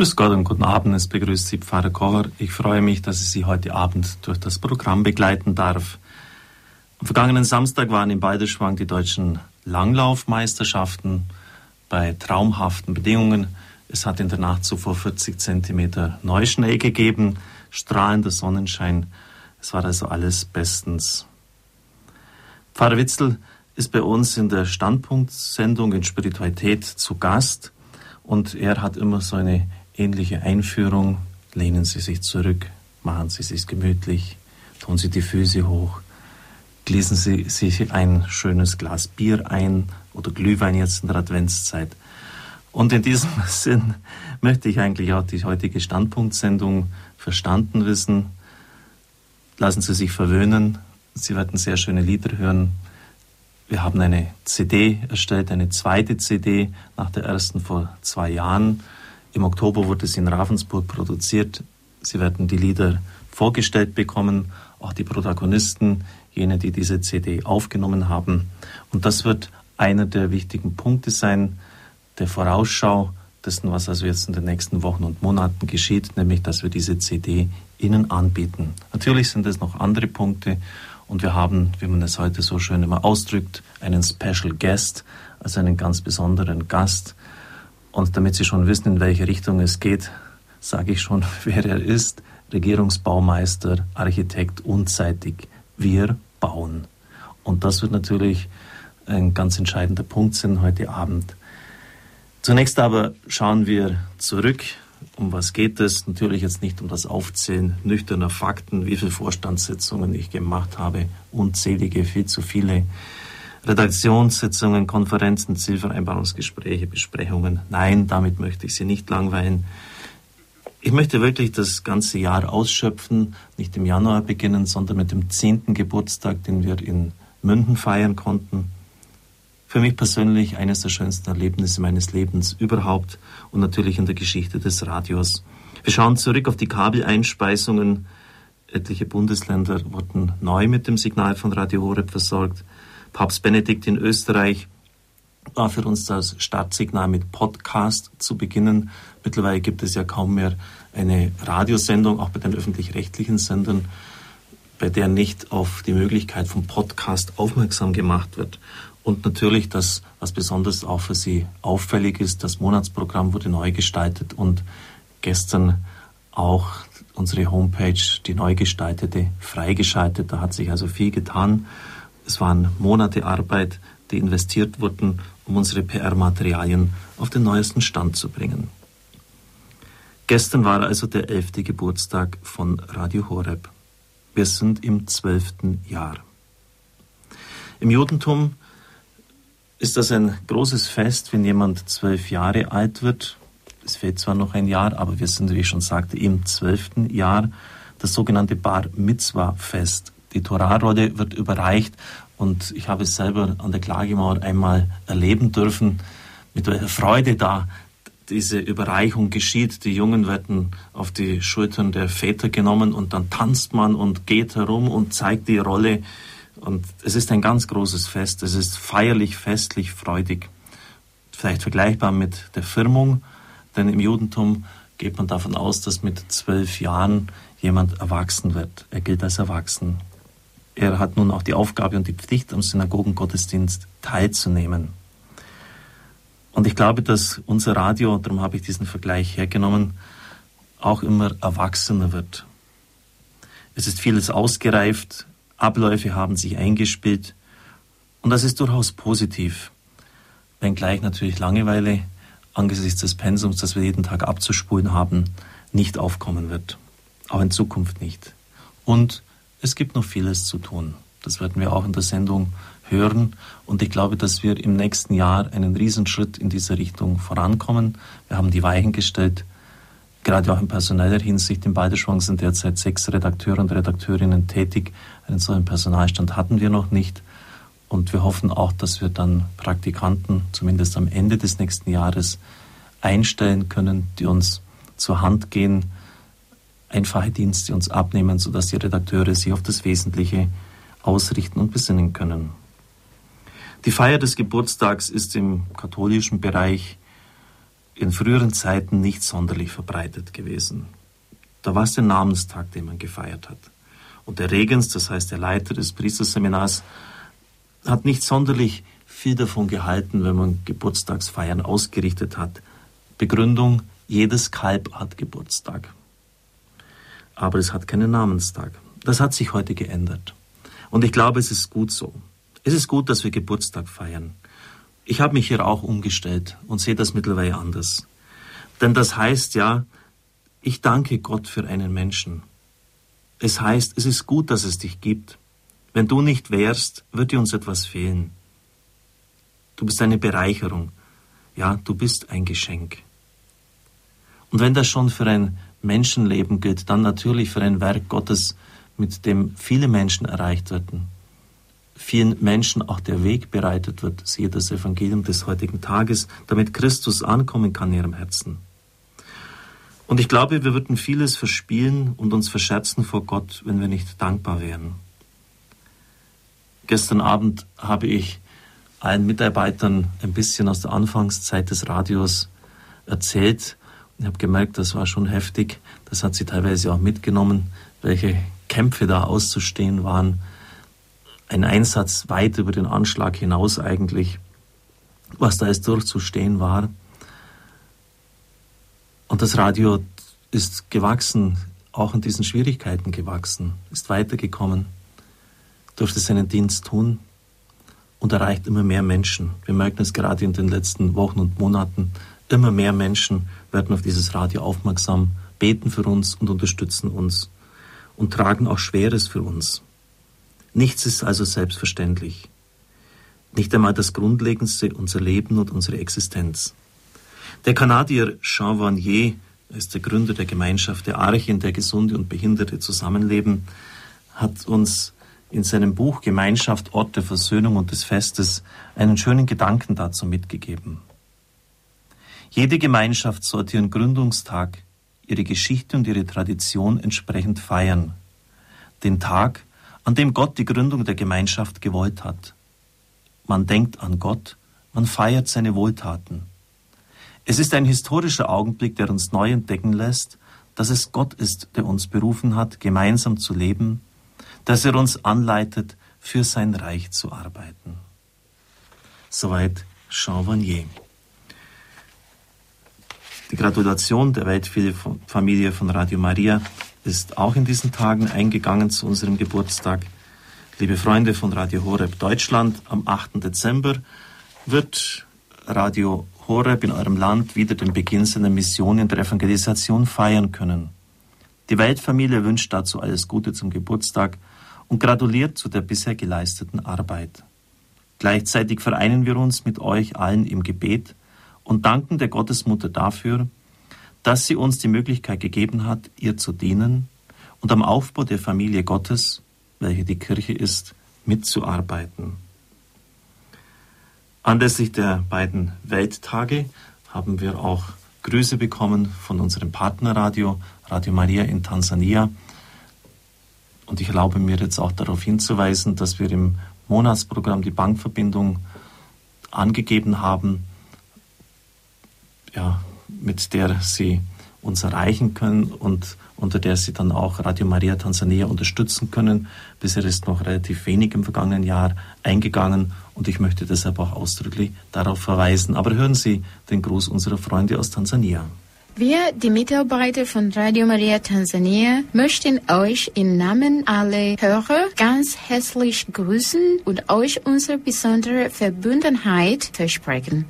Grüß Gott und guten Abend, es begrüßt Sie Pfarrer Kocher. Ich freue mich, dass ich Sie heute Abend durch das Programm begleiten darf. Am vergangenen Samstag waren in Balderschwang die deutschen Langlaufmeisterschaften bei traumhaften Bedingungen. Es hat in der Nacht zuvor 40 Zentimeter Neuschnee gegeben, strahlender Sonnenschein. Es war also alles bestens. Pfarrer Witzel ist bei uns in der Standpunktsendung in Spiritualität zu Gast und er hat immer so eine ähnliche Einführung. Lehnen Sie sich zurück, machen Sie sich gemütlich, tun Sie die Füße hoch, gießen Sie sich ein schönes Glas Bier ein oder Glühwein jetzt in der Adventszeit. Und in diesem Sinn möchte ich eigentlich auch die heutige Standpunktsendung verstanden wissen. Lassen Sie sich verwöhnen. Sie werden sehr schöne Lieder hören. Wir haben eine CD erstellt, eine zweite CD nach der ersten vor zwei Jahren. Im Oktober wurde sie in Ravensburg produziert. Sie werden die Lieder vorgestellt bekommen, auch die Protagonisten, jene, die diese CD aufgenommen haben. Und das wird einer der wichtigen Punkte sein, der Vorausschau dessen, was also jetzt in den nächsten Wochen und Monaten geschieht, nämlich dass wir diese CD Ihnen anbieten. Natürlich sind es noch andere Punkte und wir haben, wie man es heute so schön immer ausdrückt, einen Special Guest, also einen ganz besonderen Gast, und damit Sie schon wissen, in welche Richtung es geht, sage ich schon, wer er ist. Regierungsbaumeister, Architekt unzeitig. Wir bauen. Und das wird natürlich ein ganz entscheidender Punkt sein heute Abend. Zunächst aber schauen wir zurück. Um was geht es? Natürlich jetzt nicht um das Aufzählen nüchterner Fakten, wie viele Vorstandssitzungen ich gemacht habe, unzählige, viel zu viele Redaktionssitzungen, Konferenzen, Zielvereinbarungsgespräche, Besprechungen. Nein, damit möchte ich Sie nicht langweilen. Ich möchte wirklich das ganze Jahr ausschöpfen, nicht im Januar beginnen, sondern mit dem zehnten Geburtstag, den wir in München feiern konnten. Für mich persönlich eines der schönsten Erlebnisse meines Lebens überhaupt und natürlich in der Geschichte des Radios. Wir schauen zurück auf die Kabeleinspeisungen. Etliche Bundesländer wurden neu mit dem Signal von Radio Horeb versorgt. Papst Benedikt in Österreich war für uns das Startsignal mit Podcast zu beginnen. Mittlerweile gibt es ja kaum mehr eine Radiosendung, auch bei den öffentlich-rechtlichen Sendern, bei der nicht auf die Möglichkeit vom Podcast aufmerksam gemacht wird. Und natürlich das, was besonders auch für Sie auffällig ist, das Monatsprogramm wurde neu gestaltet und gestern auch unsere Homepage, die neu gestaltete, freigeschaltet. Da hat sich also viel getan. Es waren Monate Arbeit, die investiert wurden, um unsere PR-Materialien auf den neuesten Stand zu bringen. Gestern war also der elfte Geburtstag von Radio Horeb. Wir sind im zwölften Jahr. Im Judentum ist das ein großes Fest, wenn jemand zwölf Jahre alt wird. Es fehlt zwar noch ein Jahr, aber wir sind, wie ich schon sagte, im zwölften Jahr. Das sogenannte Bar Mitzwa Fest die Torahrolle wird überreicht und ich habe es selber an der Klagemauer einmal erleben dürfen, mit welcher Freude da diese Überreichung geschieht. Die Jungen werden auf die Schultern der Väter genommen und dann tanzt man und geht herum und zeigt die Rolle. Und es ist ein ganz großes Fest. Es ist feierlich, festlich, freudig. Vielleicht vergleichbar mit der Firmung, denn im Judentum geht man davon aus, dass mit zwölf Jahren jemand erwachsen wird. Er gilt als erwachsen. Er hat nun auch die Aufgabe und die Pflicht, am Synagogengottesdienst teilzunehmen. Und ich glaube, dass unser Radio, darum habe ich diesen Vergleich hergenommen, auch immer erwachsener wird. Es ist vieles ausgereift, Abläufe haben sich eingespielt und das ist durchaus positiv, wenngleich natürlich Langeweile angesichts des Pensums, das wir jeden Tag abzuspulen haben, nicht aufkommen wird. Auch in Zukunft nicht. Und es gibt noch vieles zu tun. Das werden wir auch in der Sendung hören. Und ich glaube, dass wir im nächsten Jahr einen Riesenschritt in diese Richtung vorankommen. Wir haben die Weichen gestellt, gerade auch in personeller Hinsicht. In Balderschwang sind derzeit sechs Redakteure und Redakteurinnen tätig. Einen solchen Personalstand hatten wir noch nicht. Und wir hoffen auch, dass wir dann Praktikanten zumindest am Ende des nächsten Jahres einstellen können, die uns zur Hand gehen, einfache Dienste uns abnehmen, sodass die Redakteure sich auf das Wesentliche ausrichten und besinnen können. Die Feier des Geburtstags ist im katholischen Bereich in früheren Zeiten nicht sonderlich verbreitet gewesen. Da war es der Namenstag, den man gefeiert hat. Und der Regens, das heißt der Leiter des Priesterseminars, hat nicht sonderlich viel davon gehalten, wenn man Geburtstagsfeiern ausgerichtet hat. Begründung, jedes Kalb hat Geburtstag. Aber es hat keinen Namenstag. Das hat sich heute geändert. Und ich glaube, es ist gut so. Es ist gut, dass wir Geburtstag feiern. Ich habe mich hier auch umgestellt und sehe das mittlerweile anders. Denn das heißt ja, ich danke Gott für einen Menschen. Es heißt, es ist gut, dass es dich gibt. Wenn du nicht wärst, würde uns etwas fehlen. Du bist eine Bereicherung. Ja, du bist ein Geschenk. Und wenn das schon für ein Menschenleben gilt, dann natürlich für ein Werk Gottes, mit dem viele Menschen erreicht werden. Vielen Menschen auch der Weg bereitet wird, siehe das Evangelium des heutigen Tages, damit Christus ankommen kann in ihrem Herzen. Und ich glaube, wir würden vieles verspielen und uns verscherzen vor Gott, wenn wir nicht dankbar wären. Gestern Abend habe ich allen Mitarbeitern ein bisschen aus der Anfangszeit des Radios erzählt. Ich habe gemerkt, das war schon heftig. Das hat sie teilweise auch mitgenommen, welche Kämpfe da auszustehen waren. Ein Einsatz weit über den Anschlag hinaus eigentlich, was da jetzt durchzustehen war. Und das Radio ist gewachsen, auch in diesen Schwierigkeiten gewachsen, ist weitergekommen, durfte seinen Dienst tun und erreicht immer mehr Menschen. Wir merken es gerade in den letzten Wochen und Monaten. Immer mehr Menschen werden auf dieses Radio aufmerksam, beten für uns und unterstützen uns und tragen auch Schweres für uns. Nichts ist also selbstverständlich. Nicht einmal das Grundlegendste, unser Leben und unsere Existenz. Der Kanadier Jean Vanier ist der Gründer der Gemeinschaft der Arche, in der Gesunde und Behinderte zusammenleben, hat uns in seinem Buch Gemeinschaft, Ort der Versöhnung und des Festes einen schönen Gedanken dazu mitgegeben. Jede Gemeinschaft sollte ihren Gründungstag, ihre Geschichte und ihre Tradition entsprechend feiern. Den Tag, an dem Gott die Gründung der Gemeinschaft gewollt hat. Man denkt an Gott, man feiert seine Wohltaten. Es ist ein historischer Augenblick, der uns neu entdecken lässt, dass es Gott ist, der uns berufen hat, gemeinsam zu leben, dass er uns anleitet, für sein Reich zu arbeiten. Soweit Jean Vanier. Die Gratulation der Weltfamilie von Radio Maria ist auch in diesen Tagen eingegangen zu unserem Geburtstag. Liebe Freunde von Radio Horeb Deutschland, am 8. Dezember wird Radio Horeb in eurem Land wieder den Beginn seiner Mission in der Evangelisation feiern können. Die Weltfamilie wünscht dazu alles Gute zum Geburtstag und gratuliert zu der bisher geleisteten Arbeit. Gleichzeitig vereinen wir uns mit euch allen im Gebet und danken der Gottesmutter dafür, dass sie uns die Möglichkeit gegeben hat, ihr zu dienen und am Aufbau der Familie Gottes, welche die Kirche ist, mitzuarbeiten. Anlässlich der beiden Welttage haben wir auch Grüße bekommen von unserem Partnerradio, Radio Maria in Tansania. Und ich erlaube mir jetzt auch darauf hinzuweisen, dass wir im Monatsprogramm die Bankverbindung angegeben haben, ja, mit der Sie uns erreichen können und unter der Sie dann auch Radio Maria Tansania unterstützen können. Bisher ist noch relativ wenig im vergangenen Jahr eingegangen und ich möchte deshalb auch ausdrücklich darauf verweisen. Aber hören Sie den Gruß unserer Freunde aus Tansania. Wir, die Mitarbeiter von Radio Maria Tansania, möchten euch im Namen aller Hörer ganz herzlich grüßen und euch unsere besondere Verbundenheit versprechen.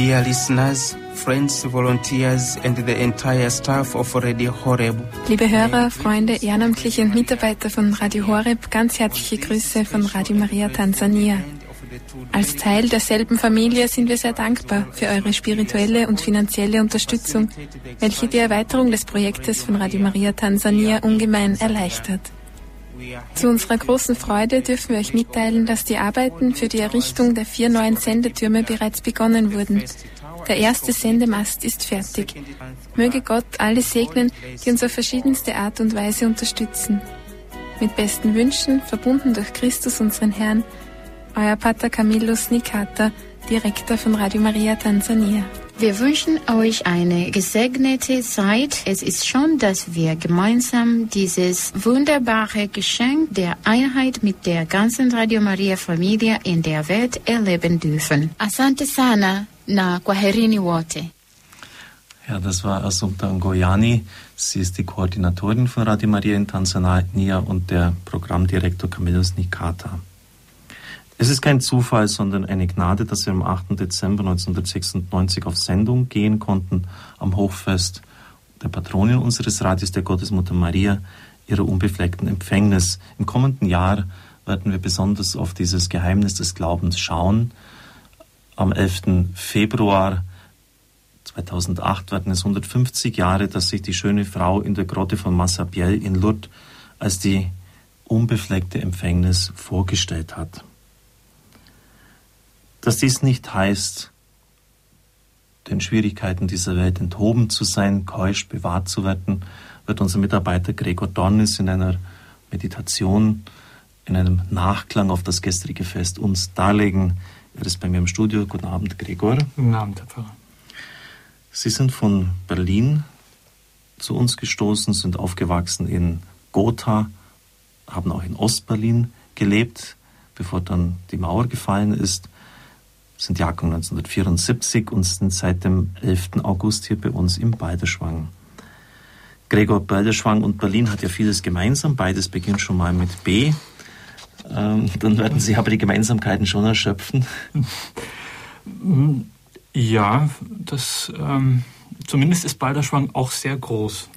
Dear listeners, friends, volunteers and the entire staff of Radio Horeb. Liebe Hörer, Freunde, Ehrenamtliche und Mitarbeiter von Radio Horeb, ganz herzliche Grüße von Radio Maria Tansania. Als Teil derselben Familie sind wir sehr dankbar für eure spirituelle und finanzielle Unterstützung, welche die Erweiterung des Projektes von Radio Maria Tansania ungemein erleichtert. Zu unserer großen Freude dürfen wir euch mitteilen, dass die Arbeiten für die Errichtung der vier neuen Sendetürme bereits begonnen wurden. Der erste Sendemast ist fertig. Möge Gott alle segnen, die uns auf verschiedenste Art und Weise unterstützen. Mit besten Wünschen, verbunden durch Christus unseren Herrn, euer Pater Camillus Nikata, Direktor von Radio Maria Tansania. Wir wünschen euch eine gesegnete Zeit. Es ist schon, dass wir gemeinsam dieses wunderbare Geschenk der Einheit mit der ganzen Radio Maria Familie in der Welt erleben dürfen. Asante sana na kwaherini wote. Ja, das war Assumpta Ngoyani. Sie ist die Koordinatorin von Radio Maria in Tansania und der Programmdirektor Camillus Nikata. Es ist kein Zufall, sondern eine Gnade, dass wir am 8. Dezember 1996 auf Sendung gehen konnten am Hochfest der Patronin unseres Radios, der Gottesmutter Maria, ihrer unbefleckten Empfängnis. Im kommenden Jahr werden wir besonders auf dieses Geheimnis des Glaubens schauen. Am 11. Februar 2008 werden es 150 Jahre, dass sich die schöne Frau in der Grotte von Massabielle in Lourdes als die unbefleckte Empfängnis vorgestellt hat. Dass dies nicht heißt, den Schwierigkeiten dieser Welt enthoben zu sein, keusch bewahrt zu werden, wird unser Mitarbeiter Gregor Dornis in einer Meditation, in einem Nachklang auf das gestrige Fest uns darlegen. Er ist bei mir im Studio. Guten Abend, Gregor. Guten Abend, Herr Pfarrer. Sie sind von Berlin zu uns gestoßen, sind aufgewachsen in Gotha, haben auch in Ostberlin gelebt, bevor dann die Mauer gefallen ist sind Jahrgang 1974 und sind seit dem 11. August hier bei uns im Balderschwang. Gregor Balderschwang und Berlin hat ja vieles gemeinsam. Beides beginnt schon mal mit B. Ähm, dann werden Sie aber die Gemeinsamkeiten schon erschöpfen. Ja, das ähm, zumindest ist Balderschwang auch sehr groß.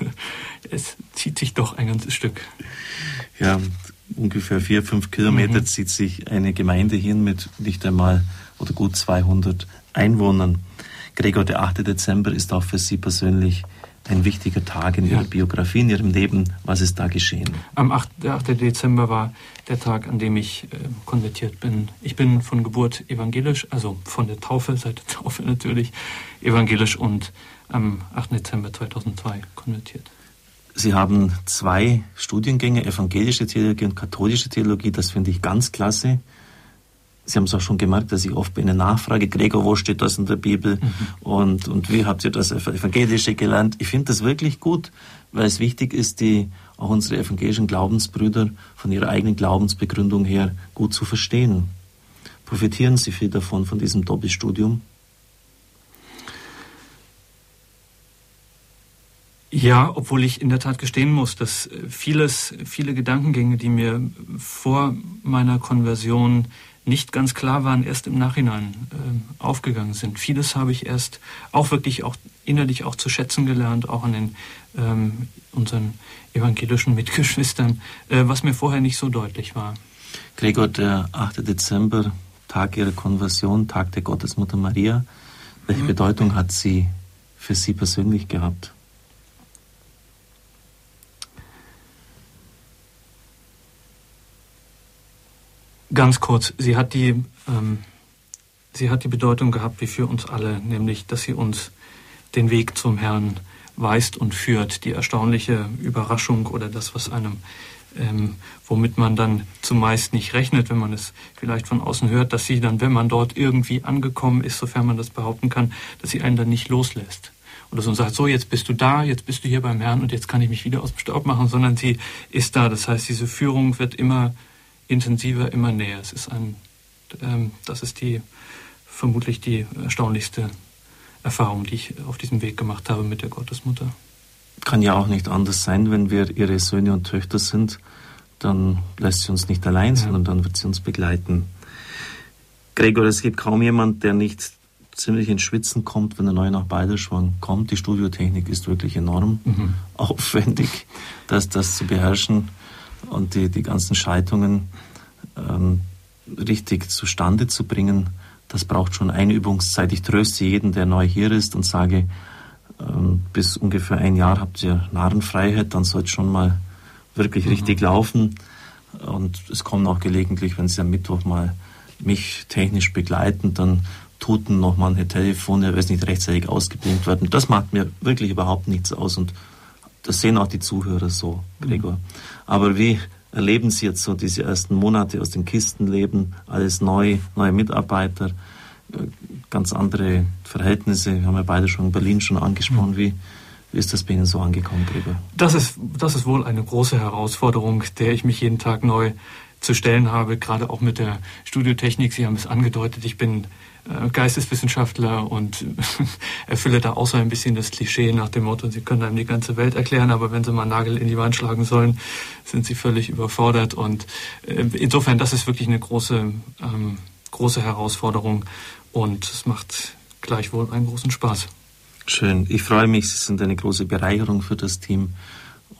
es zieht sich doch ein ganzes Stück. Ja, ungefähr vier, fünf Kilometer mhm. zieht sich eine Gemeinde hin mit nicht einmal oder gut 200 Einwohnern. Gregor, der 8. Dezember ist auch für Sie persönlich ein wichtiger Tag in ja. Ihrer Biografie, in Ihrem Leben. Was ist da geschehen? Am 8. Der 8. Dezember war der Tag, an dem ich äh, konvertiert bin. Ich bin von Geburt evangelisch, also von der Taufe, seit der Taufe natürlich, evangelisch und am 8. Dezember 2002 konvertiert. Sie haben zwei Studiengänge, evangelische Theologie und katholische Theologie. Das finde ich ganz klasse. Sie haben es auch schon gemerkt, dass ich oft bei Ihnen nachfrage, Gregor, wo steht das in der Bibel? Mhm. Und, und wie habt ihr das Evangelische gelernt? Ich finde das wirklich gut, weil es wichtig ist, die, auch unsere evangelischen Glaubensbrüder von ihrer eigenen Glaubensbegründung her gut zu verstehen. Profitieren Sie viel davon, von diesem Doppelstudium? Ja, obwohl ich in der Tat gestehen muss, dass äh, vieles, viele Gedankengänge, die mir vor meiner Konversion nicht ganz klar waren, erst im Nachhinein äh, aufgegangen sind. Vieles habe ich erst auch wirklich auch innerlich auch zu schätzen gelernt, auch an den ähm, unseren evangelischen Mitgeschwistern, äh, was mir vorher nicht so deutlich war. Gregor, der 8. Dezember, Tag Ihrer Konversion, Tag der Gottesmutter Maria. Welche mhm. Bedeutung hat sie für Sie persönlich gehabt? Ganz kurz, sie hat die, ähm, sie hat die Bedeutung gehabt wie für uns alle, nämlich, dass sie uns den Weg zum Herrn weist und führt. Die erstaunliche Überraschung oder das, was einem, ähm, womit man dann zumeist nicht rechnet, wenn man es vielleicht von außen hört, dass sie dann, wenn man dort irgendwie angekommen ist, sofern man das behaupten kann, dass sie einen dann nicht loslässt oder so und sagt, so, jetzt bist du da, jetzt bist du hier beim Herrn und jetzt kann ich mich wieder aus dem Staub machen, sondern sie ist da. Das heißt, diese Führung wird immer intensiver, immer näher. Es ist ein, ähm, das ist die vermutlich die erstaunlichste Erfahrung, die ich auf diesem Weg gemacht habe mit der Gottesmutter. Kann ja auch nicht anders sein, wenn wir ihre Söhne und Töchter sind, dann lässt sie uns nicht allein, ja. sondern dann wird sie uns begleiten. Gregor, es gibt kaum jemand, der nicht ziemlich ins Schwitzen kommt, wenn er neu nach Balderschwang kommt. Die Studiotechnik ist wirklich enorm mhm. aufwendig, das, das zu beherrschen und die, die ganzen Schaltungen ähm, richtig zustande zu bringen, das braucht schon Einübungszeit. Ich tröste jeden, der neu hier ist und sage, ähm, bis ungefähr ein Jahr habt ihr Narrenfreiheit, dann soll es schon mal wirklich mhm. richtig laufen. Und es kommen auch gelegentlich, wenn Sie am Mittwoch mal mich technisch begleiten, dann tuten noch manche Telefone, weil es nicht rechtzeitig ausgeblinkt werden. Das macht mir wirklich überhaupt nichts aus und das sehen auch die Zuhörer so, Gregor. Mhm. Aber wie erleben Sie jetzt so diese ersten Monate aus den Kisten leben, alles neu, neue Mitarbeiter, äh, ganz andere Verhältnisse? Wir haben ja beide schon in Berlin schon angesprochen. Wie, wie ist das bei Ihnen so angekommen, Gregor? Das ist, das ist wohl eine große Herausforderung, der ich mich jeden Tag neu zu stellen habe, gerade auch mit der Studiotechnik. Sie haben es angedeutet, ich bin Geisteswissenschaftler und erfülle da auch so ein bisschen das Klischee nach dem Motto, Sie können einem die ganze Welt erklären, aber wenn Sie mal einen Nagel in die Wand schlagen sollen, sind Sie völlig überfordert. Und äh, insofern, das ist wirklich eine große, ähm, große Herausforderung und es macht gleichwohl einen großen Spaß. Schön. Ich freue mich, Sie sind eine große Bereicherung für das Team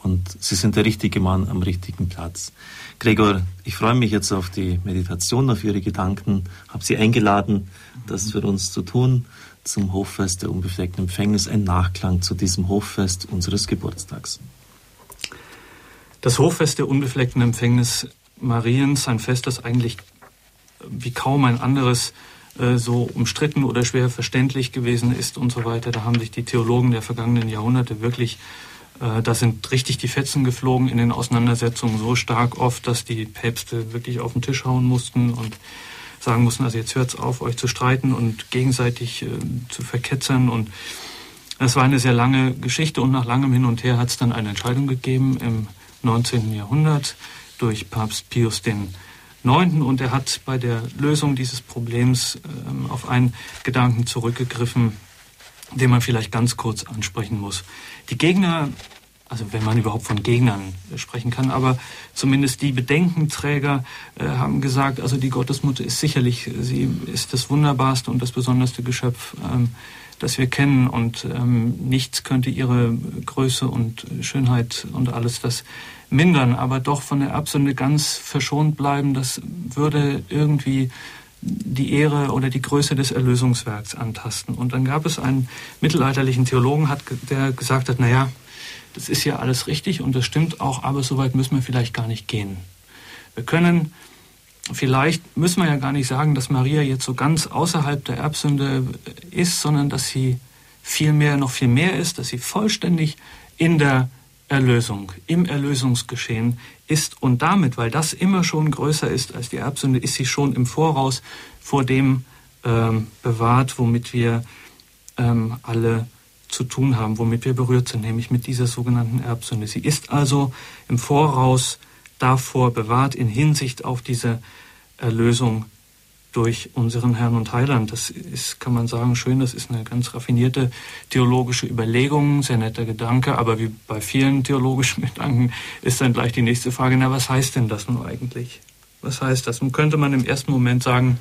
und Sie sind der richtige Mann am richtigen Platz. Gregor, ich freue mich jetzt auf die Meditation, auf Ihre Gedanken, habe Sie eingeladen, das für uns zu tun zum Hoffest der unbefleckten Empfängnis, ein Nachklang zu diesem Hoffest unseres Geburtstags. Das Hoffest der unbefleckten Empfängnis Mariens, ein Fest, das eigentlich wie kaum ein anderes äh, so umstritten oder schwer verständlich gewesen ist und so weiter. Da haben sich die Theologen der vergangenen Jahrhunderte wirklich da sind richtig die Fetzen geflogen in den Auseinandersetzungen so stark oft, dass die Päpste wirklich auf den Tisch hauen mussten und sagen mussten, also jetzt hört's auf, euch zu streiten und gegenseitig äh, zu verketzern. Und das war eine sehr lange Geschichte und nach langem Hin und Her hat es dann eine Entscheidung gegeben im 19. Jahrhundert durch Papst Pius IX. Und er hat bei der Lösung dieses Problems äh, auf einen Gedanken zurückgegriffen, den man vielleicht ganz kurz ansprechen muss. Die Gegner, also wenn man überhaupt von Gegnern sprechen kann, aber zumindest die Bedenkenträger äh, haben gesagt, also die Gottesmutter ist sicherlich, sie ist das wunderbarste und das besonderste Geschöpf, ähm, das wir kennen. Und ähm, nichts könnte ihre Größe und Schönheit und alles das mindern, aber doch von der Erbsünde ganz verschont bleiben, das würde irgendwie die Ehre oder die Größe des Erlösungswerks antasten. Und dann gab es einen mittelalterlichen Theologen, der gesagt hat, naja, das ist ja alles richtig und das stimmt auch, aber so weit müssen wir vielleicht gar nicht gehen. Wir können, vielleicht müssen wir ja gar nicht sagen, dass Maria jetzt so ganz außerhalb der Erbsünde ist, sondern dass sie viel mehr, noch viel mehr ist, dass sie vollständig in der Erlösung, im Erlösungsgeschehen ist und damit, weil das immer schon größer ist als die Erbsünde, ist sie schon im Voraus vor dem ähm, bewahrt, womit wir ähm, alle zu tun haben, womit wir berührt sind, nämlich mit dieser sogenannten Erbsünde. Sie ist also im Voraus davor bewahrt in Hinsicht auf diese Erlösung durch unseren Herrn und Heiland. Das ist, kann man sagen, schön, das ist eine ganz raffinierte theologische Überlegung, sehr netter Gedanke, aber wie bei vielen theologischen Gedanken ist dann gleich die nächste Frage, na, was heißt denn das nun eigentlich? Was heißt das? Nun könnte man im ersten Moment sagen,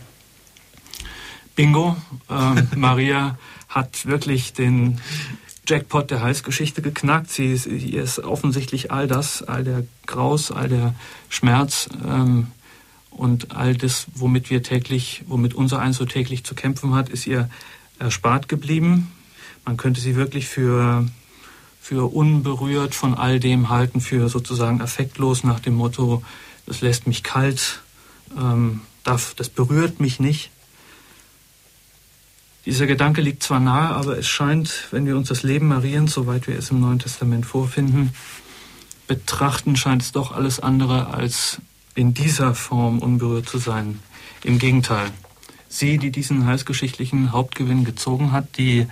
Bingo, äh, Maria hat wirklich den Jackpot der Heilsgeschichte geknackt. Sie ist, ihr ist offensichtlich all das, all der Graus, all der Schmerz, ähm, und all das, womit wir täglich, womit unser Eins so täglich zu kämpfen hat, ist ihr erspart geblieben. Man könnte sie wirklich für, für unberührt von all dem halten, für sozusagen affektlos nach dem Motto, das lässt mich kalt, ähm, das, das berührt mich nicht. Dieser Gedanke liegt zwar nahe, aber es scheint, wenn wir uns das Leben Mariens, soweit wir es im Neuen Testament vorfinden, betrachten, scheint es doch alles andere als in dieser Form unberührt zu sein. Im Gegenteil, sie, die diesen heilsgeschichtlichen Hauptgewinn gezogen hat, die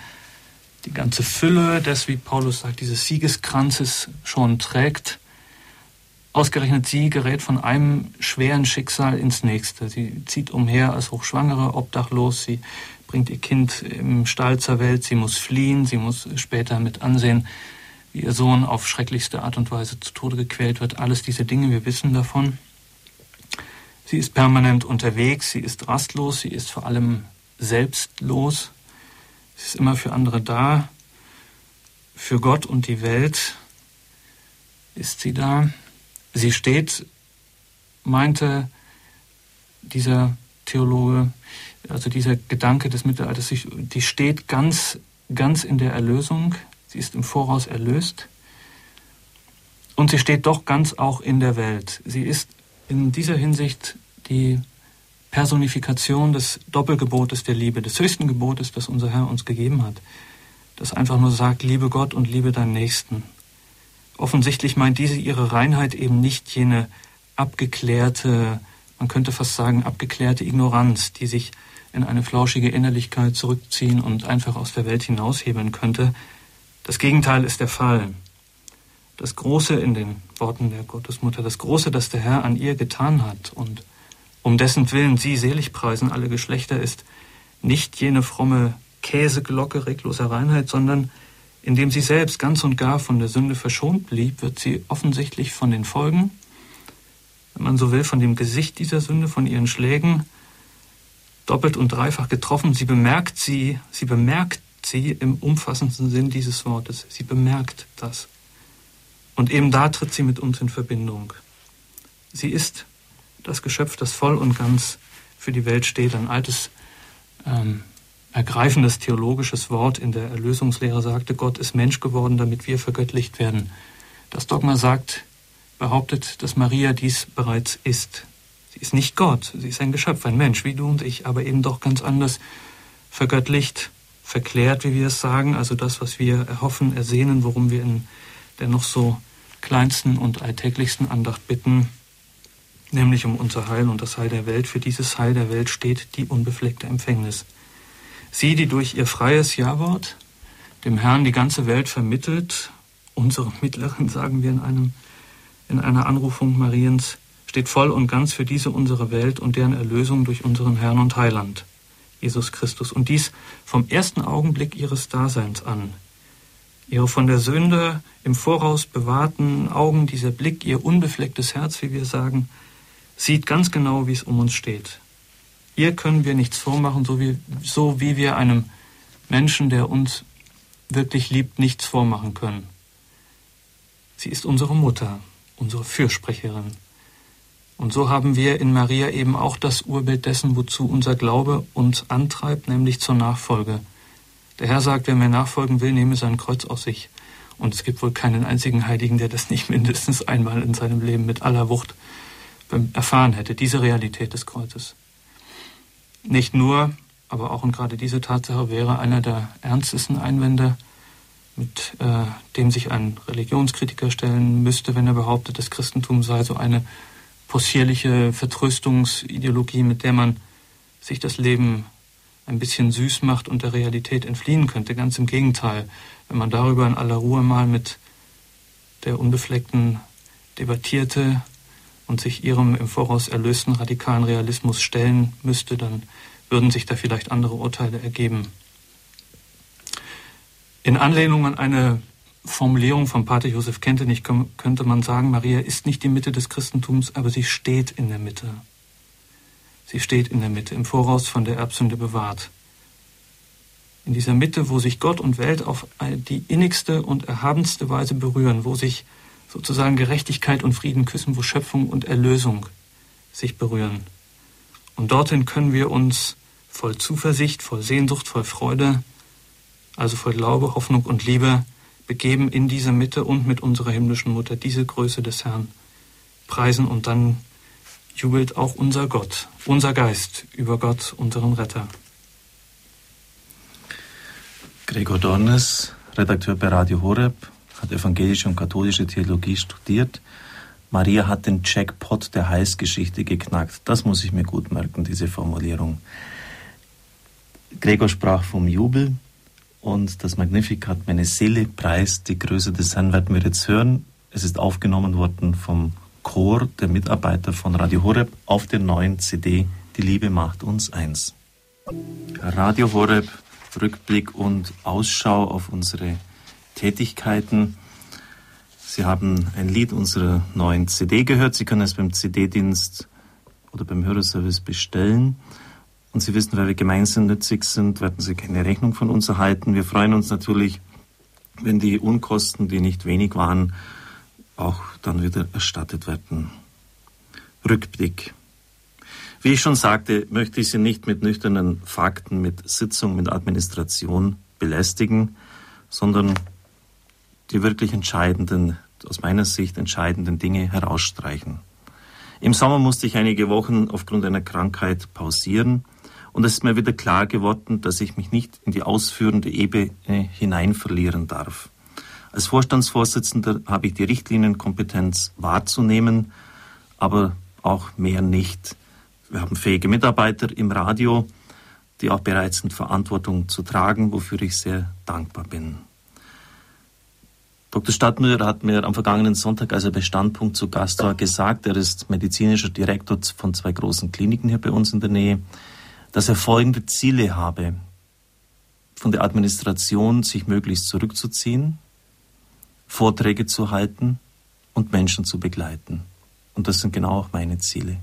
die ganze Fülle des, wie Paulus sagt, dieses Siegeskranzes schon trägt, ausgerechnet sie gerät von einem schweren Schicksal ins nächste. Sie zieht umher als Hochschwangere, obdachlos, sie bringt ihr Kind im Stall zur Welt, sie muss fliehen, sie muss später mit ansehen, wie ihr Sohn auf schrecklichste Art und Weise zu Tode gequält wird. Alles diese Dinge, wir wissen davon. Sie ist permanent unterwegs, sie ist rastlos, sie ist vor allem selbstlos. Sie ist immer für andere da. Für Gott und die Welt ist sie da. Sie steht, meinte dieser Theologe, also dieser Gedanke des Mittelalters, die steht ganz, ganz in der Erlösung. Sie ist im Voraus erlöst. Und sie steht doch ganz auch in der Welt. Sie ist in dieser Hinsicht die Personifikation des Doppelgebotes der Liebe, des höchsten Gebotes, das unser Herr uns gegeben hat. Das einfach nur sagt, liebe Gott und liebe deinen Nächsten. Offensichtlich meint diese ihre Reinheit eben nicht jene abgeklärte, man könnte fast sagen, abgeklärte Ignoranz, die sich in eine flauschige Innerlichkeit zurückziehen und einfach aus der Welt hinaushebeln könnte. Das Gegenteil ist der Fall. Das Große in den Worten der Gottesmutter, das Große, das der Herr an ihr getan hat und um dessen Willen sie selig preisen alle Geschlechter, ist nicht jene fromme Käseglocke regloser Reinheit, sondern indem sie selbst ganz und gar von der Sünde verschont blieb, wird sie offensichtlich von den Folgen, wenn man so will, von dem Gesicht dieser Sünde, von ihren Schlägen, doppelt und dreifach getroffen. Sie bemerkt sie, sie bemerkt sie im umfassendsten Sinn dieses Wortes. Sie bemerkt das. Und eben da tritt sie mit uns in Verbindung. Sie ist das Geschöpf, das voll und ganz für die Welt steht. Ein altes ähm, ergreifendes theologisches Wort in der Erlösungslehre sagte, Gott ist Mensch geworden, damit wir vergöttlicht werden. Das Dogma sagt, behauptet, dass Maria dies bereits ist. Sie ist nicht Gott, sie ist ein Geschöpf, ein Mensch, wie du und ich, aber eben doch ganz anders vergöttlicht, verklärt, wie wir es sagen, also das, was wir erhoffen, ersehnen, worum wir in der noch so kleinsten und alltäglichsten Andacht bitten, nämlich um unser Heil und das Heil der Welt. Für dieses Heil der Welt steht die unbefleckte Empfängnis. Sie, die durch ihr freies Ja-Wort dem Herrn die ganze Welt vermittelt, unsere Mittlerin, sagen wir in, einem, in einer Anrufung Mariens, steht voll und ganz für diese unsere Welt und deren Erlösung durch unseren Herrn und Heiland, Jesus Christus. Und dies vom ersten Augenblick ihres Daseins an. Ihre von der Sünde im Voraus bewahrten Augen, dieser Blick, ihr unbeflecktes Herz, wie wir sagen, sieht ganz genau, wie es um uns steht. Ihr können wir nichts vormachen, so wie, so wie wir einem Menschen, der uns wirklich liebt, nichts vormachen können. Sie ist unsere Mutter, unsere Fürsprecherin. Und so haben wir in Maria eben auch das Urbild dessen, wozu unser Glaube uns antreibt, nämlich zur Nachfolge. Der Herr sagt, wer mir nachfolgen will, nehme sein Kreuz auf sich. Und es gibt wohl keinen einzigen Heiligen, der das nicht mindestens einmal in seinem Leben mit aller Wucht erfahren hätte, diese Realität des Kreuzes. Nicht nur, aber auch und gerade diese Tatsache wäre einer der ernstesten Einwände, mit äh, dem sich ein Religionskritiker stellen müsste, wenn er behauptet, das Christentum sei so eine possierliche Vertröstungsideologie, mit der man sich das Leben ein bisschen süß macht und der Realität entfliehen könnte. Ganz im Gegenteil, wenn man darüber in aller Ruhe mal mit der Unbefleckten debattierte, und sich ihrem im Voraus erlösten radikalen Realismus stellen müsste, dann würden sich da vielleicht andere Urteile ergeben. In Anlehnung an eine Formulierung von Pater Josef Kentenich könnte man sagen, Maria ist nicht die Mitte des Christentums, aber sie steht in der Mitte. Sie steht in der Mitte, im Voraus von der Erbsünde bewahrt. In dieser Mitte, wo sich Gott und Welt auf die innigste und erhabenste Weise berühren, wo sich sozusagen Gerechtigkeit und Frieden küssen, wo Schöpfung und Erlösung sich berühren. Und dorthin können wir uns voll Zuversicht, voll Sehnsucht, voll Freude, also voll Glaube, Hoffnung und Liebe begeben in diese Mitte und mit unserer himmlischen Mutter diese Größe des Herrn preisen und dann jubelt auch unser Gott, unser Geist über Gott, unseren Retter. Gregor Dornes, Redakteur bei Radio Horeb, hat evangelische und katholische Theologie studiert. Maria hat den Jackpot der Heilsgeschichte geknackt. Das muss ich mir gut merken, diese Formulierung. Gregor sprach vom Jubel und das Magnificat Meine Seele preist die Größe des Herrn werden wir jetzt hören. Es ist aufgenommen worden vom Chor der Mitarbeiter von Radio Horeb auf der neuen CD Die Liebe macht uns eins. Radio Horeb, Rückblick und Ausschau auf unsere Tätigkeiten. Sie haben ein Lied unserer neuen CD gehört. Sie können es beim CD-Dienst oder beim Hörerservice bestellen. Und Sie wissen, weil wir gemeinsam nützig sind, werden Sie keine Rechnung von uns erhalten. Wir freuen uns natürlich, wenn die Unkosten, die nicht wenig waren, auch dann wieder erstattet werden. Rückblick. Wie ich schon sagte, möchte ich Sie nicht mit nüchternen Fakten, mit Sitzung, mit Administration belästigen, sondern die wirklich entscheidenden, aus meiner Sicht entscheidenden Dinge herausstreichen. Im Sommer musste ich einige Wochen aufgrund einer Krankheit pausieren und es ist mir wieder klar geworden, dass ich mich nicht in die ausführende Ebene hinein verlieren darf. Als Vorstandsvorsitzender habe ich die Richtlinienkompetenz wahrzunehmen, aber auch mehr nicht. Wir haben fähige Mitarbeiter im Radio, die auch bereit sind, Verantwortung zu tragen, wofür ich sehr dankbar bin. Dr. Stadtmüller hat mir am vergangenen Sonntag, als er bei Standpunkt zu Gast war, gesagt, er ist medizinischer Direktor von zwei großen Kliniken hier bei uns in der Nähe, dass er folgende Ziele habe. Von der Administration sich möglichst zurückzuziehen, Vorträge zu halten und Menschen zu begleiten. Und das sind genau auch meine Ziele.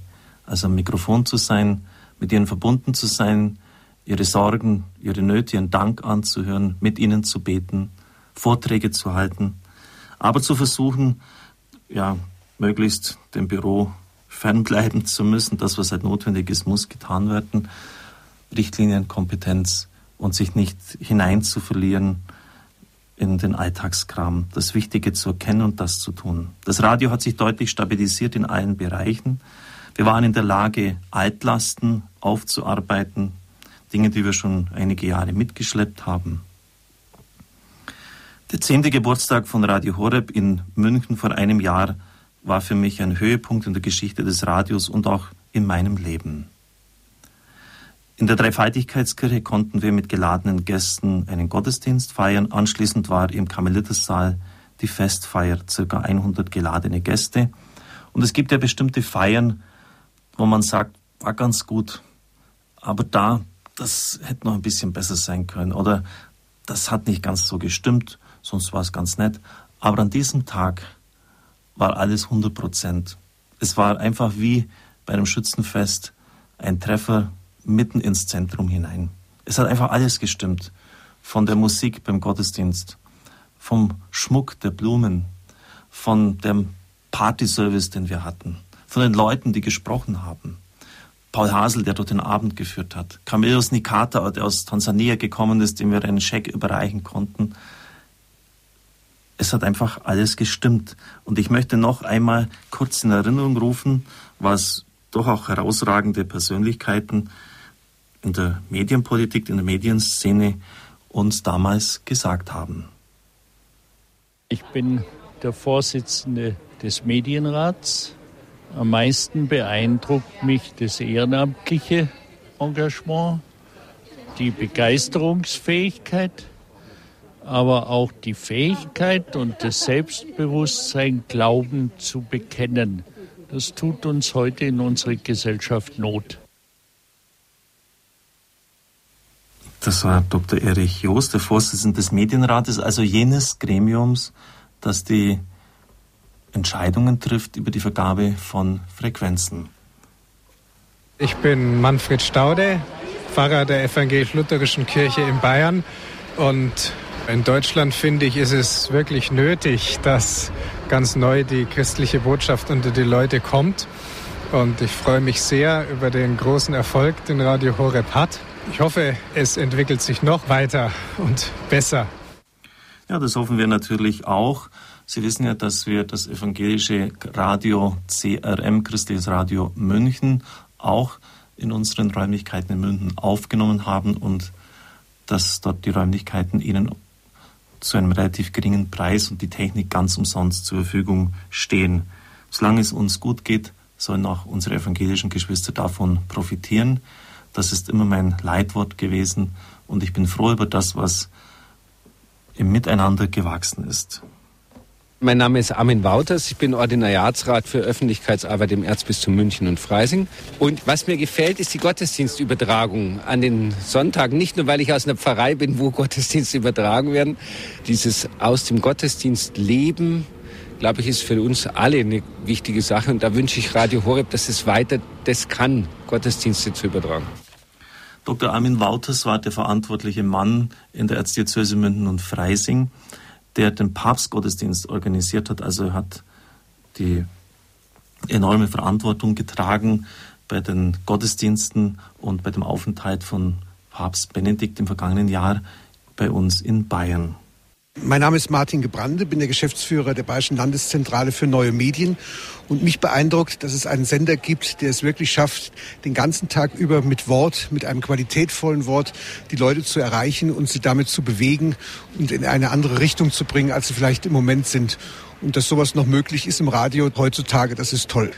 Also am Mikrofon zu sein, mit ihnen verbunden zu sein, ihre Sorgen, ihre Nöte, ihren Dank anzuhören, mit ihnen zu beten, Vorträge zu halten, aber zu versuchen, ja, möglichst dem Büro fernbleiben zu müssen. Das, was halt notwendig ist, muss getan werden. Richtlinienkompetenz und sich nicht hineinzuverlieren in den Alltagskram. Das Wichtige zu erkennen und das zu tun. Das Radio hat sich deutlich stabilisiert in allen Bereichen. Wir waren in der Lage, Altlasten aufzuarbeiten, Dinge, die wir schon einige Jahre mitgeschleppt haben. Der zehnte Geburtstag von Radio Horeb in München vor einem Jahr war für mich ein Höhepunkt in der Geschichte des Radios und auch in meinem Leben. In der Dreifaltigkeitskirche konnten wir mit geladenen Gästen einen Gottesdienst feiern. Anschließend war im Karmelitersaal die Festfeier, circa 100 geladene Gäste. Und es gibt ja bestimmte Feiern, wo man sagt, war ganz gut, aber da, das hätte noch ein bisschen besser sein können oder das hat nicht ganz so gestimmt sonst war es ganz nett. Aber an diesem Tag war alles 100 Prozent. Es war einfach wie bei einem Schützenfest ein Treffer mitten ins Zentrum hinein. Es hat einfach alles gestimmt. Von der Musik beim Gottesdienst, vom Schmuck der Blumen, von dem Partyservice, den wir hatten, von den Leuten, die gesprochen haben. Paul Hasel, der dort den Abend geführt hat. Camillus Nikata, der aus Tansania gekommen ist, dem wir einen Scheck überreichen konnten es hat einfach alles gestimmt. Und ich möchte noch einmal kurz in Erinnerung rufen, was doch auch herausragende Persönlichkeiten in der Medienpolitik, in der Medienszene uns damals gesagt haben. Ich bin der Vorsitzende des Medienrats. Am meisten beeindruckt mich das ehrenamtliche Engagement, die Begeisterungsfähigkeit aber auch die Fähigkeit und das Selbstbewusstsein, Glauben zu bekennen. Das tut uns heute in unserer Gesellschaft Not. Das war Dr. Erich Joost, der Vorsitzende des Medienrates, also jenes Gremiums, das die Entscheidungen trifft über die Vergabe von Frequenzen. Ich bin Manfred Staude, Pfarrer der evangelisch-lutherischen Kirche in Bayern und in Deutschland finde ich, ist es wirklich nötig, dass ganz neu die christliche Botschaft unter die Leute kommt. Und ich freue mich sehr über den großen Erfolg, den Radio Horeb hat. Ich hoffe, es entwickelt sich noch weiter und besser. Ja, das hoffen wir natürlich auch. Sie wissen ja, dass wir das evangelische Radio CRM, Christliches Radio München, auch in unseren Räumlichkeiten in München aufgenommen haben und dass dort die Räumlichkeiten Ihnen zu einem relativ geringen Preis und die Technik ganz umsonst zur Verfügung stehen. Solange es uns gut geht, sollen auch unsere evangelischen Geschwister davon profitieren. Das ist immer mein Leitwort gewesen und ich bin froh über das, was im Miteinander gewachsen ist. Mein Name ist Armin Wouters, ich bin Ordinariatsrat für Öffentlichkeitsarbeit im Erzbistum München und Freising. Und was mir gefällt, ist die Gottesdienstübertragung an den Sonntagen. Nicht nur, weil ich aus einer Pfarrei bin, wo Gottesdienste übertragen werden. Dieses aus dem Gottesdienst leben, glaube ich, ist für uns alle eine wichtige Sache. Und da wünsche ich Radio Horeb, dass es weiter das kann, Gottesdienste zu übertragen. Dr. Armin Wouters war der verantwortliche Mann in der Erzdiözese München und Freising der den Papstgottesdienst organisiert hat. Also hat die enorme Verantwortung getragen bei den Gottesdiensten und bei dem Aufenthalt von Papst Benedikt im vergangenen Jahr bei uns in Bayern. Mein Name ist Martin Gebrande, bin der Geschäftsführer der Bayerischen Landeszentrale für neue Medien und mich beeindruckt, dass es einen Sender gibt, der es wirklich schafft, den ganzen Tag über mit Wort, mit einem qualitätvollen Wort, die Leute zu erreichen und sie damit zu bewegen und in eine andere Richtung zu bringen, als sie vielleicht im Moment sind. Und dass sowas noch möglich ist im Radio heutzutage, das ist toll.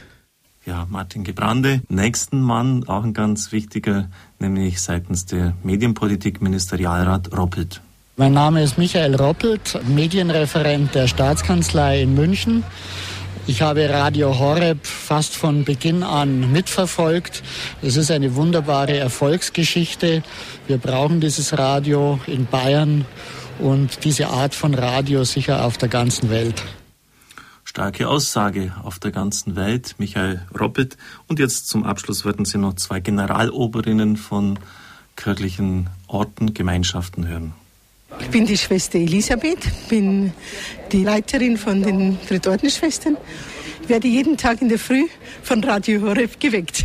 Ja, Martin Gebrande. Nächsten Mann, auch ein ganz wichtiger, nämlich seitens der Medienpolitik Ministerialrat Roppelt. Mein Name ist Michael Roppelt, Medienreferent der Staatskanzlei in München. Ich habe Radio Horeb fast von Beginn an mitverfolgt. Es ist eine wunderbare Erfolgsgeschichte. Wir brauchen dieses Radio in Bayern und diese Art von Radio sicher auf der ganzen Welt. Starke Aussage auf der ganzen Welt, Michael Roppet. Und jetzt zum Abschluss werden Sie noch zwei Generaloberinnen von kirchlichen Orten, Gemeinschaften hören. Ich bin die Schwester Elisabeth, bin die Leiterin von den Drittordensschwestern. Ich werde jeden Tag in der Früh von Radio Horeb geweckt.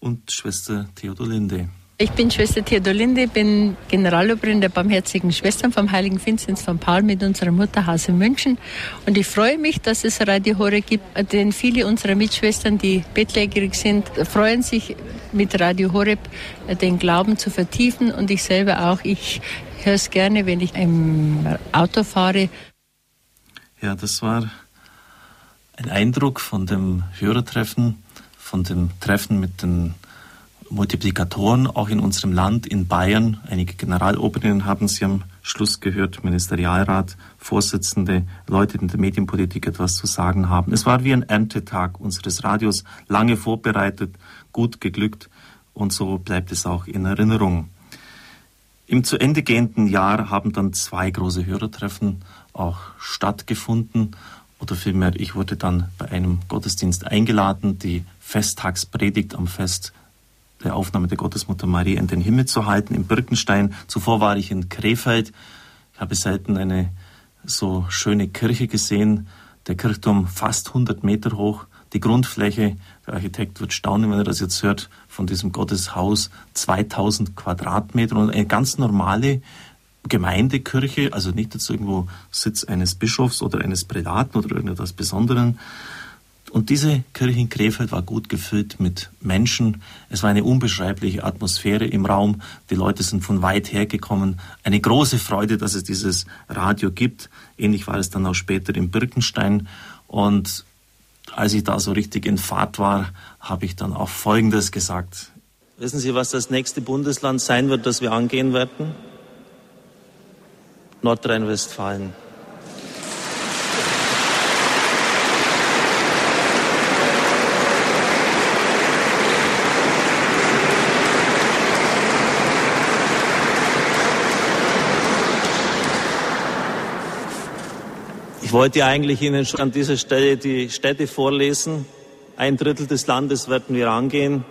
Und Schwester Theodolinde. Ich bin Schwester Theodolinde, bin Generaloberin der Barmherzigen Schwestern vom Heiligen Vinzenz von Paul mit unserem Mutterhaus in München. Und ich freue mich, dass es Radio Horeb gibt, denn viele unserer Mitschwestern, die bettlägerig sind, freuen sich mit Radio Horeb den Glauben zu vertiefen und ich selber auch. Ich höre es gerne, wenn ich im Auto fahre. Ja, das war ein Eindruck von dem Hörertreffen, von dem Treffen mit den Multiplikatoren, auch in unserem Land, in Bayern. Einige Generaloberinnen haben Sie am Schluss gehört, Ministerialrat, Vorsitzende, Leute in der Medienpolitik etwas zu sagen haben. Es war wie ein Erntetag unseres Radios, lange vorbereitet, gut geglückt und so bleibt es auch in Erinnerung. Im zu Ende gehenden Jahr haben dann zwei große Hörertreffen auch stattgefunden. Oder vielmehr, ich wurde dann bei einem Gottesdienst eingeladen, die Festtagspredigt am Fest der Aufnahme der Gottesmutter Maria in den Himmel zu halten, in Birkenstein. Zuvor war ich in Krefeld. Ich habe selten eine so schöne Kirche gesehen. Der Kirchturm fast 100 Meter hoch. Die Grundfläche, der Architekt wird staunen, wenn er das jetzt hört, von diesem Gotteshaus 2000 Quadratmeter und eine ganz normale Gemeindekirche, also nicht jetzt irgendwo Sitz eines Bischofs oder eines Prälaten oder irgendetwas Besonderen. Und diese Kirche in Krefeld war gut gefüllt mit Menschen. Es war eine unbeschreibliche Atmosphäre im Raum. Die Leute sind von weit her gekommen. Eine große Freude, dass es dieses Radio gibt. Ähnlich war es dann auch später in Birkenstein. Und als ich da so richtig in Fahrt war, habe ich dann auch Folgendes gesagt. Wissen Sie, was das nächste Bundesland sein wird, das wir angehen werden? Nordrhein-Westfalen. Ich wollte eigentlich Ihnen schon an dieser Stelle die Städte vorlesen. Ein Drittel des Landes werden wir angehen.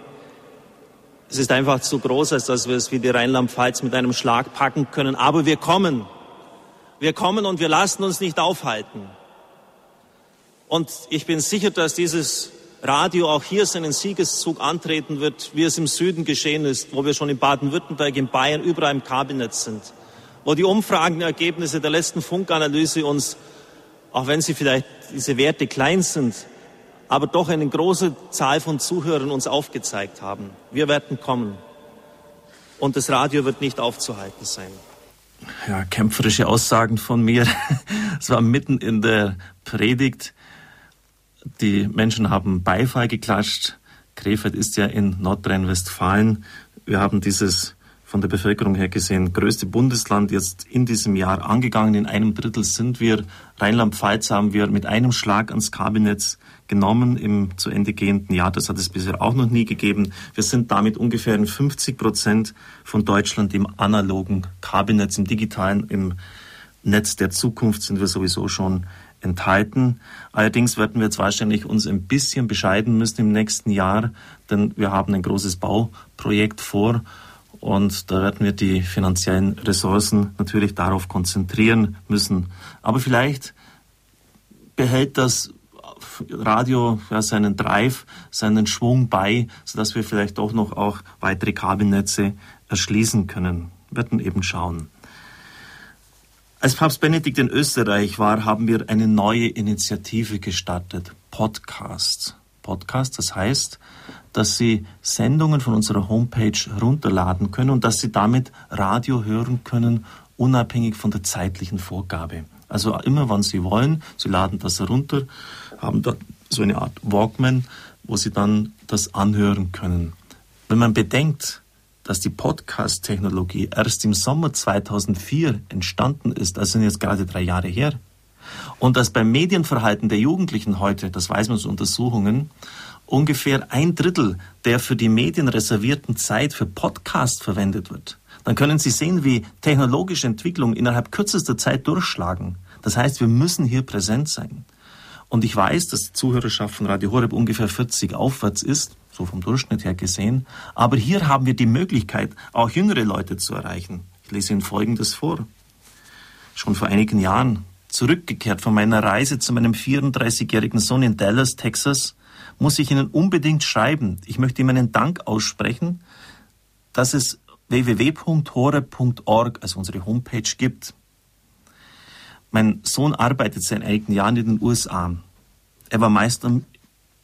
Es ist einfach zu groß, als dass wir es wie die Rheinland-Pfalz mit einem Schlag packen können. Aber wir kommen. Wir kommen und wir lassen uns nicht aufhalten. Und ich bin sicher, dass dieses Radio auch hier seinen Siegeszug antreten wird, wie es im Süden geschehen ist, wo wir schon in Baden-Württemberg, in Bayern, überall im Kabinett sind, wo die Umfragenergebnisse der letzten Funkanalyse uns auch wenn sie vielleicht diese Werte klein sind, aber doch eine große Zahl von Zuhörern uns aufgezeigt haben. Wir werden kommen. Und das Radio wird nicht aufzuhalten sein. Ja, kämpferische Aussagen von mir. Es war mitten in der Predigt. Die Menschen haben Beifall geklatscht. Krefeld ist ja in Nordrhein-Westfalen. Wir haben dieses von der Bevölkerung her gesehen größte Bundesland jetzt in diesem Jahr angegangen. In einem Drittel sind wir. Rheinland-Pfalz haben wir mit einem Schlag ans Kabinett genommen im zu Ende gehenden Jahr. Das hat es bisher auch noch nie gegeben. Wir sind damit ungefähr in 50 Prozent von Deutschland im analogen Kabinett, im digitalen, im Netz der Zukunft sind wir sowieso schon enthalten. Allerdings werden wir wahrscheinlich uns ein bisschen bescheiden müssen im nächsten Jahr, denn wir haben ein großes Bauprojekt vor und da werden wir die finanziellen Ressourcen natürlich darauf konzentrieren müssen. Aber vielleicht behält das Radio ja, seinen Drive, seinen Schwung bei, sodass wir vielleicht doch noch auch weitere Kabelnetze erschließen können. Wir werden eben schauen. Als Papst Benedikt in Österreich war, haben wir eine neue Initiative gestartet, Podcast. Podcast, das heißt, dass Sie Sendungen von unserer Homepage herunterladen können und dass Sie damit Radio hören können, unabhängig von der zeitlichen Vorgabe. Also immer wann Sie wollen, Sie laden das herunter, haben da so eine Art Walkman, wo Sie dann das anhören können. Wenn man bedenkt, dass die Podcast-Technologie erst im Sommer 2004 entstanden ist, das sind jetzt gerade drei Jahre her, und dass beim Medienverhalten der Jugendlichen heute, das weiß man aus Untersuchungen, ungefähr ein Drittel der für die Medien reservierten Zeit für Podcast verwendet wird, dann können Sie sehen, wie technologische Entwicklungen innerhalb kürzester Zeit durchschlagen. Das heißt, wir müssen hier präsent sein. Und ich weiß, dass die Zuhörerschaft von Radio Horeb ungefähr 40 aufwärts ist, so vom Durchschnitt her gesehen. Aber hier haben wir die Möglichkeit, auch jüngere Leute zu erreichen. Ich lese Ihnen Folgendes vor. Schon vor einigen Jahren, zurückgekehrt von meiner Reise zu meinem 34-jährigen Sohn in Dallas, Texas, muss ich Ihnen unbedingt schreiben. Ich möchte ihm einen Dank aussprechen, dass es www.hore.org, also unsere Homepage, gibt. Mein Sohn arbeitet seit einigen Jahren in den USA. Er war meist im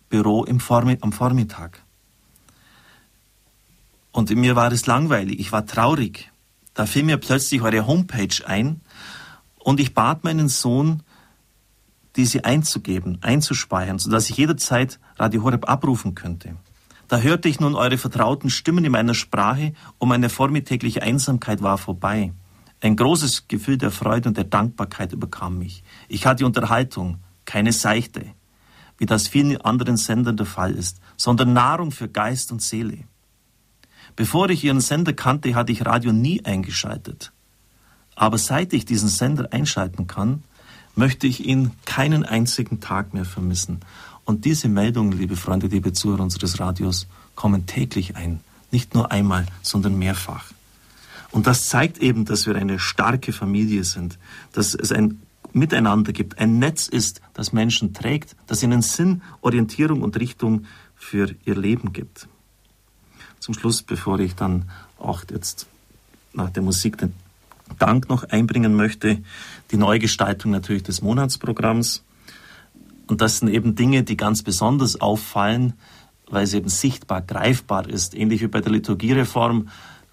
Büro im Vormi am Vormittag. Und mir war es langweilig, ich war traurig. Da fiel mir plötzlich eure Homepage ein und ich bat meinen Sohn, diese einzugeben, einzuspeichern, sodass ich jederzeit Radio Horeb abrufen könnte. Da hörte ich nun eure vertrauten Stimmen in meiner Sprache und meine vormittägliche Einsamkeit war vorbei. Ein großes Gefühl der Freude und der Dankbarkeit überkam mich. Ich hatte Unterhaltung, keine Seichte, wie das vielen anderen Sendern der Fall ist, sondern Nahrung für Geist und Seele. Bevor ich Ihren Sender kannte, hatte ich Radio nie eingeschaltet. Aber seit ich diesen Sender einschalten kann, möchte ich ihn keinen einzigen Tag mehr vermissen. Und diese Meldungen, liebe Freunde, liebe Zuhörer unseres Radios, kommen täglich ein. Nicht nur einmal, sondern mehrfach. Und das zeigt eben, dass wir eine starke Familie sind, dass es ein Miteinander gibt, ein Netz ist, das Menschen trägt, das ihnen Sinn, Orientierung und Richtung für ihr Leben gibt. Zum Schluss, bevor ich dann auch jetzt nach der Musik den Dank noch einbringen möchte, die Neugestaltung natürlich des Monatsprogramms. Und das sind eben Dinge, die ganz besonders auffallen, weil es eben sichtbar, greifbar ist, ähnlich wie bei der Liturgiereform,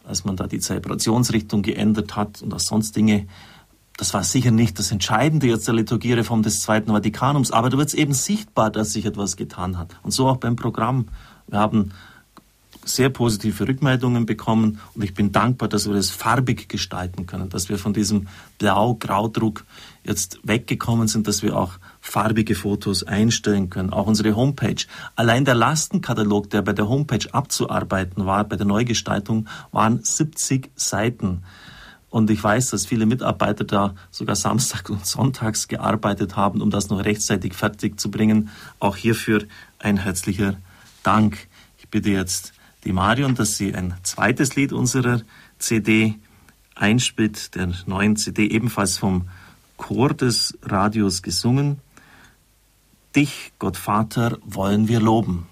als man da die Zelebrationsrichtung geändert hat und auch sonst Dinge. Das war sicher nicht das Entscheidende jetzt der Liturgiereform des Zweiten Vatikanums, aber da wird es eben sichtbar, dass sich etwas getan hat. Und so auch beim Programm. Wir haben sehr positive Rückmeldungen bekommen und ich bin dankbar, dass wir das farbig gestalten können, dass wir von diesem Blau-Grau-Druck jetzt weggekommen sind, dass wir auch farbige Fotos einstellen können. Auch unsere Homepage. Allein der Lastenkatalog, der bei der Homepage abzuarbeiten war, bei der Neugestaltung, waren 70 Seiten. Und ich weiß, dass viele Mitarbeiter da sogar Samstag und Sonntags gearbeitet haben, um das noch rechtzeitig fertig zu bringen. Auch hierfür ein herzlicher Dank. Ich bitte jetzt die Marion, dass sie ein zweites Lied unserer CD einspielt, der neuen CD, ebenfalls vom Chor des Radios gesungen. Dich, Gott Vater, wollen wir loben.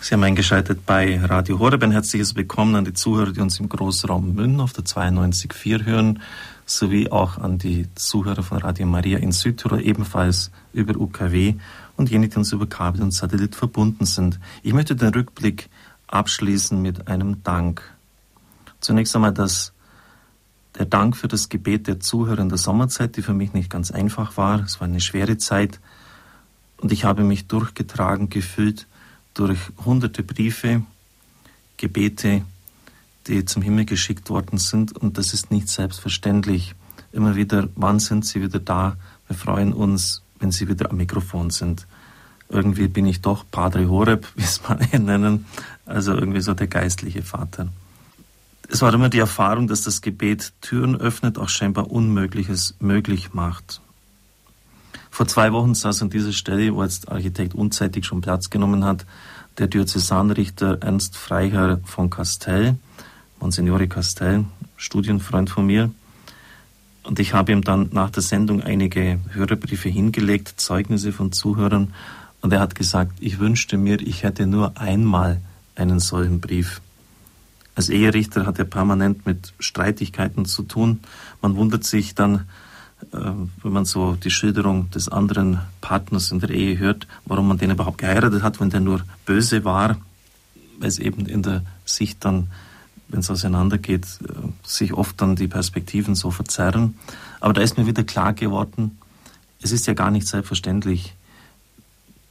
Sie haben eingeschaltet bei Radio Horeb. Ein herzliches Willkommen an die Zuhörer, die uns im Großraum Münn auf der 92.4 hören, sowie auch an die Zuhörer von Radio Maria in Südtirol, ebenfalls über UKW und jene, die uns über Kabel und Satellit verbunden sind. Ich möchte den Rückblick abschließen mit einem Dank. Zunächst einmal das, der Dank für das Gebet der Zuhörer in der Sommerzeit, die für mich nicht ganz einfach war. Es war eine schwere Zeit und ich habe mich durchgetragen gefühlt durch hunderte Briefe, Gebete, die zum Himmel geschickt worden sind und das ist nicht selbstverständlich. Immer wieder, wann sind Sie wieder da? Wir freuen uns, wenn Sie wieder am Mikrofon sind irgendwie bin ich doch Padre Horeb, wie es man ihn nennen, also irgendwie so der geistliche Vater. Es war immer die Erfahrung, dass das Gebet Türen öffnet, auch scheinbar Unmögliches möglich macht. Vor zwei Wochen saß an dieser Stelle, wo jetzt Architekt unzeitig schon Platz genommen hat, der Diözesanrichter Ernst Freiherr von Castell, Monsignore Castell, Studienfreund von mir. Und ich habe ihm dann nach der Sendung einige Hörerbriefe hingelegt, Zeugnisse von Zuhörern, und er hat gesagt, ich wünschte mir, ich hätte nur einmal einen solchen Brief. Als Eherichter hat er permanent mit Streitigkeiten zu tun. Man wundert sich dann, äh, wenn man so die Schilderung des anderen Partners in der Ehe hört, warum man den überhaupt geheiratet hat, wenn der nur böse war, weil es eben in der Sicht dann, wenn es auseinandergeht, äh, sich oft dann die Perspektiven so verzerren. Aber da ist mir wieder klar geworden, es ist ja gar nicht selbstverständlich,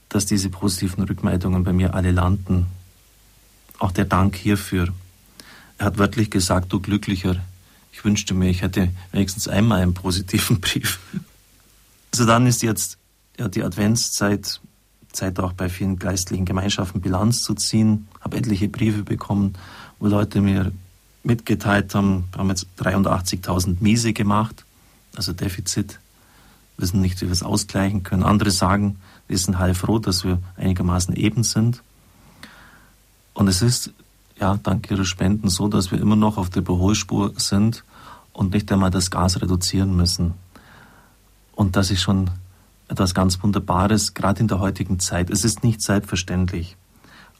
dass diese positiven Rückmeldungen bei mir alle landen. Auch der Dank hierfür. Er hat wörtlich gesagt, du Glücklicher, ich wünschte mir, ich hätte wenigstens einmal einen positiven Brief. Also dann ist jetzt ja, die Adventszeit, Zeit auch bei vielen geistlichen Gemeinschaften Bilanz zu ziehen. Habe etliche Briefe bekommen, wo Leute mir mitgeteilt haben, wir haben jetzt 83.000 Miese gemacht, also Defizit, wissen nicht, wie wir es ausgleichen können. Andere sagen, wir sind heilfroh, dass wir einigermaßen eben sind. Und es ist, ja, dank Ihrer Spenden so, dass wir immer noch auf der Überholspur sind und nicht einmal das Gas reduzieren müssen. Und das ist schon etwas ganz Wunderbares, gerade in der heutigen Zeit. Es ist nicht selbstverständlich.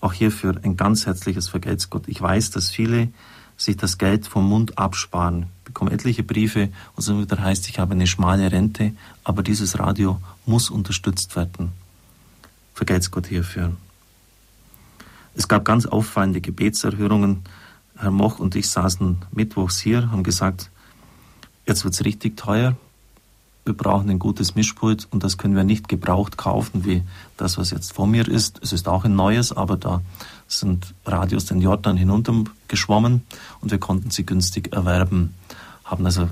Auch hierfür ein ganz herzliches Vergelt's Gott. Ich weiß, dass viele sich das Geld vom Mund absparen. Bekomme etliche Briefe, wo es wieder heißt, ich habe eine schmale Rente, aber dieses Radio muss unterstützt werden. Vergelt's Gott hierfür. Es gab ganz auffallende Gebetserhörungen. Herr Moch und ich saßen mittwochs hier, haben gesagt, jetzt wird's richtig teuer. Wir brauchen ein gutes Mischpult und das können wir nicht gebraucht kaufen, wie das, was jetzt vor mir ist. Es ist auch ein neues, aber da sind Radios den Jordan hinuntergeschwommen und wir konnten sie günstig erwerben. Haben also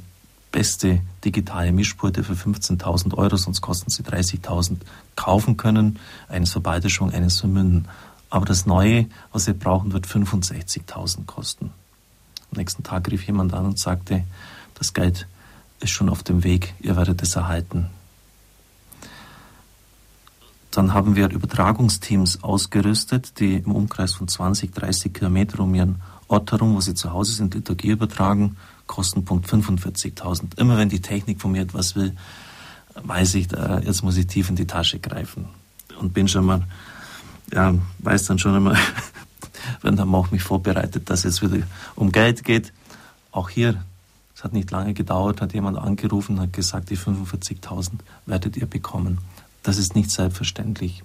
beste digitale Mischpulte für 15.000 Euro, sonst kosten sie 30.000 kaufen können. Eines für Balderschwang, eines für Münden. Aber das Neue, was wir brauchen, wird 65.000 kosten. Am nächsten Tag rief jemand an und sagte, das Geld ist schon auf dem Weg, ihr werdet es erhalten. Dann haben wir Übertragungsteams ausgerüstet, die im Umkreis von 20, 30 Kilometer um ihren Ort herum, wo sie zu Hause sind, Liturgie übertragen. Kostenpunkt 45.000. Immer wenn die Technik von mir etwas will, weiß ich, jetzt muss ich tief in die Tasche greifen. Und bin schon mal, ja, weiß dann schon immer, wenn der Mauch mich vorbereitet, dass es wieder um Geld geht. Auch hier, es hat nicht lange gedauert, hat jemand angerufen hat gesagt, die 45.000 werdet ihr bekommen. Das ist nicht selbstverständlich.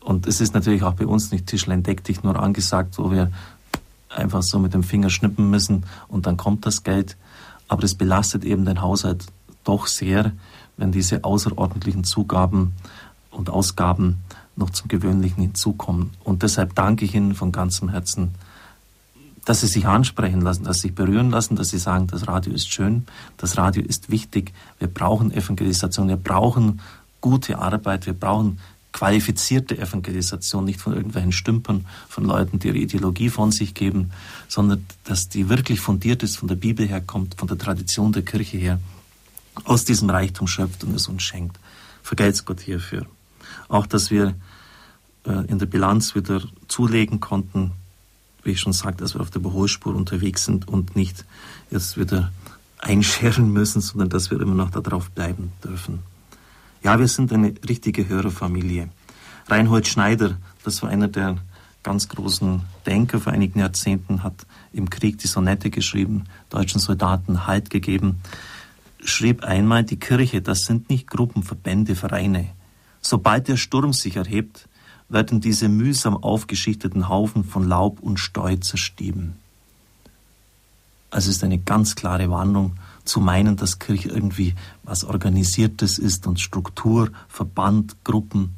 Und es ist natürlich auch bei uns nicht Tischlein deck dich nur angesagt, wo wir einfach so mit dem Finger schnippen müssen und dann kommt das Geld. Aber es belastet eben den Haushalt doch sehr, wenn diese außerordentlichen Zugaben und Ausgaben noch zum Gewöhnlichen hinzukommen. Und deshalb danke ich Ihnen von ganzem Herzen, dass Sie sich ansprechen lassen, dass Sie sich berühren lassen, dass Sie sagen, das Radio ist schön, das Radio ist wichtig, wir brauchen Evangelisation, wir brauchen gute Arbeit, wir brauchen qualifizierte Evangelisation, nicht von irgendwelchen Stümpern, von Leuten, die ihre Ideologie von sich geben, sondern dass die wirklich fundiert ist, von der Bibel herkommt, von der Tradition der Kirche her, aus diesem Reichtum schöpft und es uns schenkt. Vergelt's Gott hierfür. Auch, dass wir äh, in der Bilanz wieder zulegen konnten, wie ich schon sagte, dass wir auf der Überholspur unterwegs sind und nicht jetzt wieder einscheren müssen, sondern dass wir immer noch darauf bleiben dürfen. Ja, wir sind eine richtige Hörerfamilie. Reinhold Schneider, das war einer der ganz großen Denker vor einigen Jahrzehnten, hat im Krieg die Sonette geschrieben, deutschen Soldaten Halt gegeben, schrieb einmal, die Kirche, das sind nicht Gruppen, Verbände, Vereine. Sobald der Sturm sich erhebt, werden diese mühsam aufgeschichteten Haufen von Laub und Steu zerstieben. Also es ist eine ganz klare Warnung zu meinen, dass Kirche irgendwie was Organisiertes ist und Struktur, Verband, Gruppen.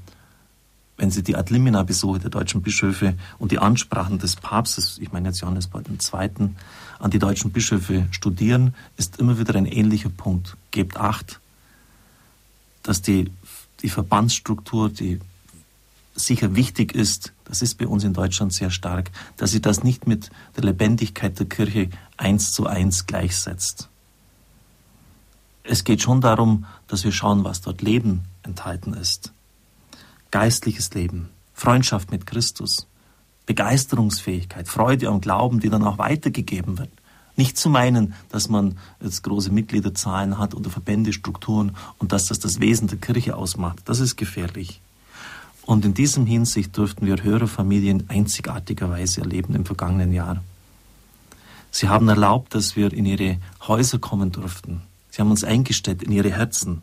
Wenn Sie die Ad Limina-Besuche der deutschen Bischöfe und die Ansprachen des Papstes, ich meine jetzt Johannes Paul II., an die deutschen Bischöfe studieren, ist immer wieder ein ähnlicher Punkt. Gebt acht, dass die, die Verbandsstruktur, die sicher wichtig ist, das ist bei uns in Deutschland sehr stark, dass sie das nicht mit der Lebendigkeit der Kirche eins zu eins gleichsetzt es geht schon darum, dass wir schauen, was dort Leben enthalten ist. Geistliches Leben, Freundschaft mit Christus, Begeisterungsfähigkeit, Freude am Glauben, die dann auch weitergegeben wird. Nicht zu meinen, dass man jetzt große Mitgliederzahlen hat oder Verbände, Strukturen und dass das das Wesen der Kirche ausmacht. Das ist gefährlich. Und in diesem Hinsicht durften wir Hörerfamilien einzigartigerweise erleben im vergangenen Jahr. Sie haben erlaubt, dass wir in ihre Häuser kommen durften, Sie haben uns eingestellt in ihre Herzen.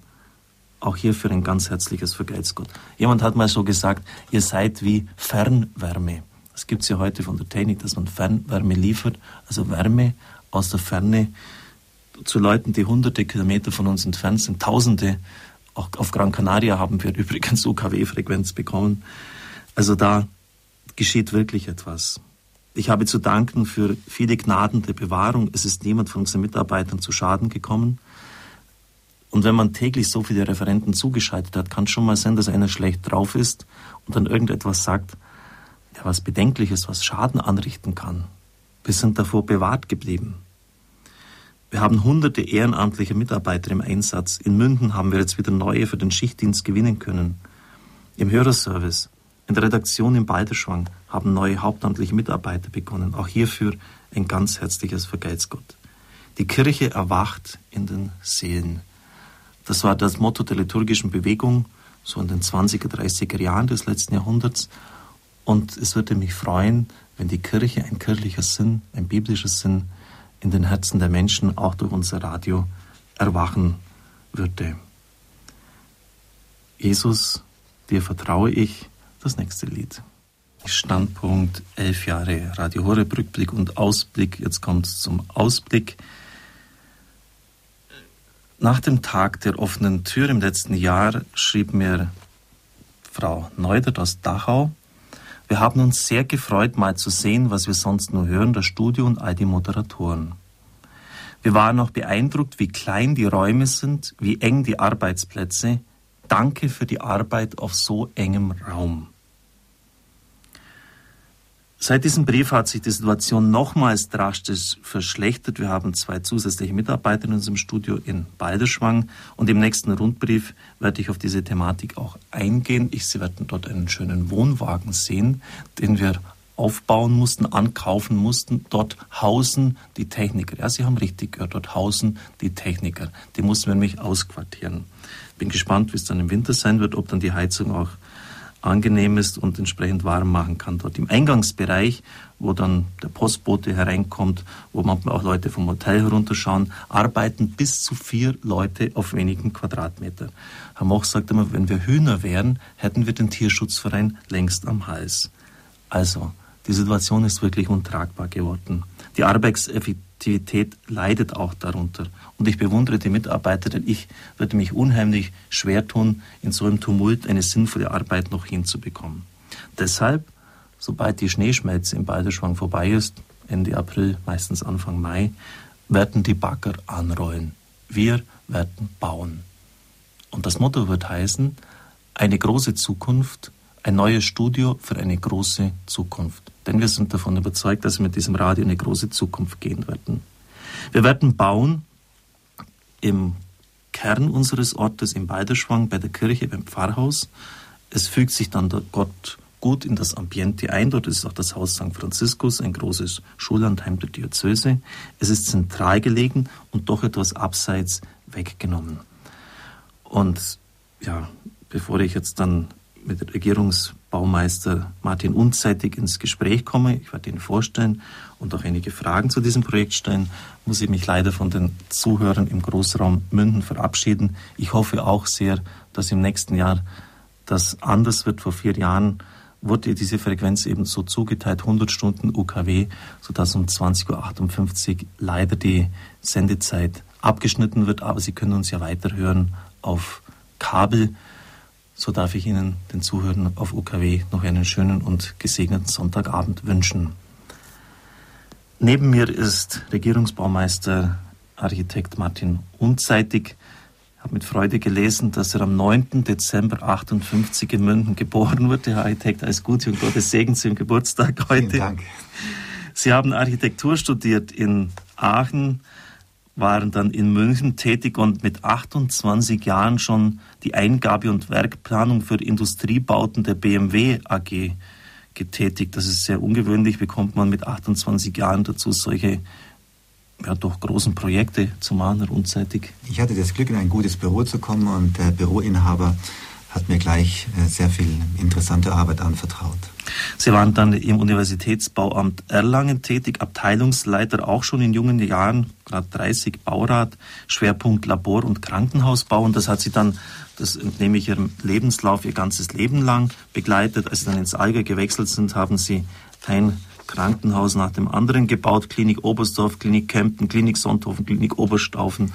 Auch hierfür ein ganz herzliches Vergelt's Gott. Jemand hat mal so gesagt, ihr seid wie Fernwärme. Das gibt es ja heute von der Technik, dass man Fernwärme liefert, also Wärme aus der Ferne zu Leuten, die hunderte Kilometer von uns entfernt sind, tausende Auch auf Gran Canaria haben wir übrigens UKW-Frequenz bekommen. Also da geschieht wirklich etwas. Ich habe zu danken für viele Gnaden der Bewahrung. Es ist niemand von unseren Mitarbeitern zu Schaden gekommen. Und wenn man täglich so viele Referenten zugeschaltet hat, kann es schon mal sein, dass einer schlecht drauf ist und dann irgendetwas sagt, ja, was Bedenkliches, was Schaden anrichten kann. Wir sind davor bewahrt geblieben. Wir haben hunderte ehrenamtliche Mitarbeiter im Einsatz. In Münden haben wir jetzt wieder neue für den Schichtdienst gewinnen können. Im Hörerservice, in der Redaktion in Balderschwang haben neue hauptamtliche Mitarbeiter begonnen. Auch hierfür ein ganz herzliches Vergeiz Gott. Die Kirche erwacht in den Seelen. Das war das Motto der liturgischen Bewegung, so in den 20er, 30er Jahren des letzten Jahrhunderts. Und es würde mich freuen, wenn die Kirche ein kirchlicher Sinn, ein biblischer Sinn in den Herzen der Menschen auch durch unser Radio erwachen würde. Jesus, dir vertraue ich, das nächste Lied. Standpunkt elf Jahre Radio Horeb Rückblick und Ausblick. Jetzt kommt es zum Ausblick. Nach dem Tag der offenen Tür im letzten Jahr schrieb mir Frau Neudert aus Dachau, wir haben uns sehr gefreut, mal zu sehen, was wir sonst nur hören, das Studio und all die Moderatoren. Wir waren auch beeindruckt, wie klein die Räume sind, wie eng die Arbeitsplätze. Danke für die Arbeit auf so engem Raum. Seit diesem Brief hat sich die Situation nochmals drastisch verschlechtert. Wir haben zwei zusätzliche Mitarbeiter in unserem Studio in Balderschwang und im nächsten Rundbrief werde ich auf diese Thematik auch eingehen. Ich, Sie werden dort einen schönen Wohnwagen sehen, den wir aufbauen mussten, ankaufen mussten. Dort hausen die Techniker. Ja, Sie haben richtig gehört, dort hausen die Techniker. Die mussten wir nämlich ausquartieren. Bin gespannt, wie es dann im Winter sein wird, ob dann die Heizung auch angenehm ist und entsprechend warm machen kann. Dort im Eingangsbereich, wo dann der Postbote hereinkommt, wo manchmal auch Leute vom Hotel herunterschauen, arbeiten bis zu vier Leute auf wenigen Quadratmeter. Herr Moch sagt immer, wenn wir Hühner wären, hätten wir den Tierschutzverein längst am Hals. Also, die Situation ist wirklich untragbar geworden. Die Arbeitseffektivität leidet auch darunter. Und ich bewundere die Mitarbeiter, denn ich würde mich unheimlich schwer tun, in so einem Tumult eine sinnvolle Arbeit noch hinzubekommen. Deshalb, sobald die Schneeschmelze im Balderschwang vorbei ist, Ende April, meistens Anfang Mai, werden die Bagger anrollen. Wir werden bauen. Und das Motto wird heißen, eine große Zukunft ein neues Studio für eine große Zukunft. Denn wir sind davon überzeugt, dass wir mit diesem Radio eine große Zukunft gehen werden. Wir werden bauen im Kern unseres Ortes in Beiderschwang bei der Kirche, beim Pfarrhaus. Es fügt sich dann Gott gut in das Ambiente ein. Dort ist auch das Haus St. Franziskus, ein großes Schullandheim der Diözese. Es ist zentral gelegen und doch etwas abseits weggenommen. Und ja, bevor ich jetzt dann mit Regierungsbaumeister Martin Unzeitig ins Gespräch komme. Ich werde ihn vorstellen und auch einige Fragen zu diesem Projekt stellen. Muss ich mich leider von den Zuhörern im Großraum Münden verabschieden. Ich hoffe auch sehr, dass im nächsten Jahr das anders wird. Vor vier Jahren wurde diese Frequenz eben so zugeteilt, 100 Stunden UKW, sodass um 20.58 Uhr leider die Sendezeit abgeschnitten wird. Aber Sie können uns ja weiterhören auf Kabel so darf ich Ihnen, den Zuhörern auf UKW, noch einen schönen und gesegneten Sonntagabend wünschen. Neben mir ist Regierungsbaumeister Architekt Martin Unzeitig. Ich habe mit Freude gelesen, dass er am 9. Dezember 58 in München geboren wurde. Herr Architekt, alles Gute und Gottes Segen zum Geburtstag heute. Vielen Dank. Sie haben Architektur studiert in Aachen, waren dann in München tätig und mit 28 Jahren schon die Eingabe und Werkplanung für Industriebauten der BMW AG getätigt. Das ist sehr ungewöhnlich, bekommt man mit 28 Jahren dazu solche ja, doch großen Projekte zu machen, unzeitig. Ich hatte das Glück, in ein gutes Büro zu kommen und der Büroinhaber hat mir gleich äh, sehr viel interessante Arbeit anvertraut. Sie waren dann im Universitätsbauamt Erlangen tätig, Abteilungsleiter auch schon in jungen Jahren, gerade 30 Baurat, Schwerpunkt Labor- und Krankenhausbau. Und das hat Sie dann, das entnehme ich Ihrem Lebenslauf, Ihr ganzes Leben lang begleitet. Als Sie dann ins Allgäu gewechselt sind, haben Sie ein Krankenhaus nach dem anderen gebaut. Klinik Oberstdorf, Klinik Kempten, Klinik Sonthofen, Klinik Oberstaufen.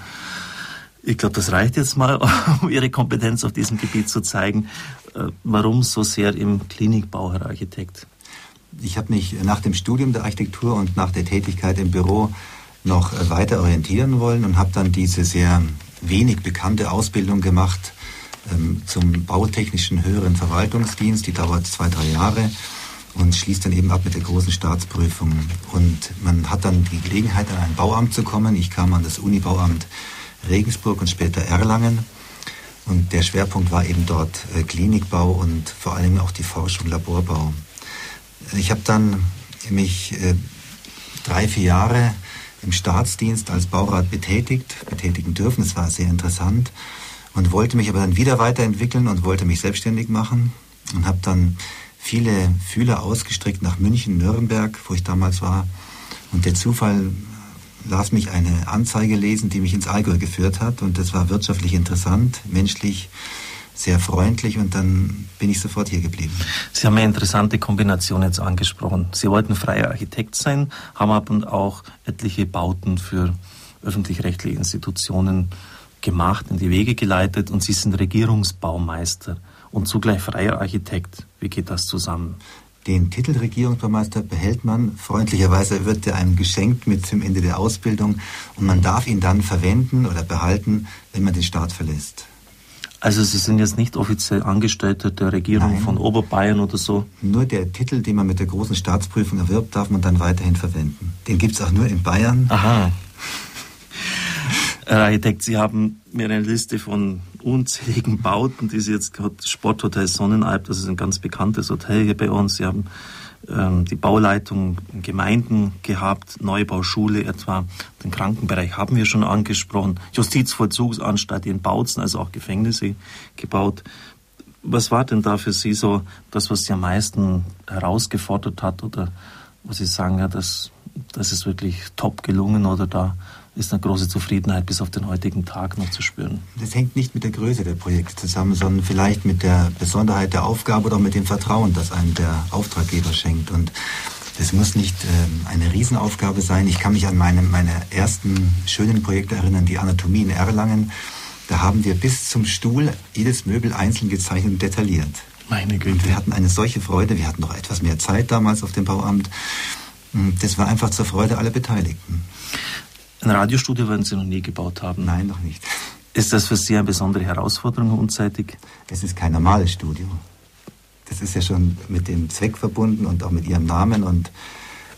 Ich glaube, das reicht jetzt mal, um Ihre Kompetenz auf diesem Gebiet zu zeigen. Äh, warum so sehr im Klinikbau, Herr Architekt? Ich habe mich nach dem Studium der Architektur und nach der Tätigkeit im Büro noch äh, weiter orientieren wollen und habe dann diese sehr wenig bekannte Ausbildung gemacht ähm, zum bautechnischen höheren Verwaltungsdienst. Die dauert zwei, drei Jahre und schließt dann eben ab mit der großen Staatsprüfung. Und man hat dann die Gelegenheit, an ein Bauamt zu kommen. Ich kam an das Unibauamt Regensburg und später Erlangen. Und der Schwerpunkt war eben dort äh, Klinikbau und vor allem auch die Forschung, Laborbau. Ich habe dann mich äh, drei, vier Jahre im Staatsdienst als Baurat betätigt, betätigen dürfen. Das war sehr interessant und wollte mich aber dann wieder weiterentwickeln und wollte mich selbstständig machen und habe dann viele Fühler ausgestreckt nach München, Nürnberg, wo ich damals war. Und der Zufall las mich eine Anzeige lesen, die mich ins Allgäu geführt hat. Und das war wirtschaftlich interessant, menschlich sehr freundlich und dann bin ich sofort hier geblieben. Sie haben eine interessante Kombination jetzt angesprochen. Sie wollten freier Architekt sein, haben aber auch etliche Bauten für öffentlich-rechtliche Institutionen gemacht, in die Wege geleitet und Sie sind Regierungsbaumeister und zugleich freier Architekt. Wie geht das zusammen? Den Titel Regierungsbaumeister behält man. Freundlicherweise wird er einem geschenkt mit zum Ende der Ausbildung und man darf ihn dann verwenden oder behalten, wenn man den Staat verlässt. Also Sie sind jetzt nicht offiziell Angestellter der Regierung Nein. von Oberbayern oder so? Nur der Titel, den man mit der großen Staatsprüfung erwirbt, darf man dann weiterhin verwenden. Den gibt es auch nur in Bayern. Aha. Herr Architekt, Sie haben mir eine Liste von unzähligen Bauten, die Sie jetzt gerade Sporthotel Sonnenalb, das ist ein ganz bekanntes Hotel hier bei uns. Sie haben ähm, die Bauleitung in Gemeinden gehabt, Neubauschule etwa, den Krankenbereich haben wir schon angesprochen, Justizvollzugsanstalt in Bautzen, also auch Gefängnisse gebaut. Was war denn da für Sie so das, was Sie am meisten herausgefordert hat oder was Sie sagen, ja, das, das ist wirklich top gelungen oder da ist eine große Zufriedenheit bis auf den heutigen Tag noch zu spüren. Das hängt nicht mit der Größe der Projekte zusammen, sondern vielleicht mit der Besonderheit der Aufgabe oder mit dem Vertrauen, das einem der Auftraggeber schenkt. Und das muss nicht äh, eine Riesenaufgabe sein. Ich kann mich an meine, meine ersten schönen Projekte erinnern, die Anatomie in Erlangen. Da haben wir bis zum Stuhl jedes Möbel einzeln gezeichnet und detailliert. Meine Güte. Und wir hatten eine solche Freude. Wir hatten noch etwas mehr Zeit damals auf dem Bauamt. Das war einfach zur Freude aller Beteiligten. Ein Radiostudio werden Sie noch nie gebaut haben? Nein, noch nicht. Ist das für Sie eine besondere Herausforderung unzeitig? Es ist kein normales Studio. Das ist ja schon mit dem Zweck verbunden und auch mit Ihrem Namen und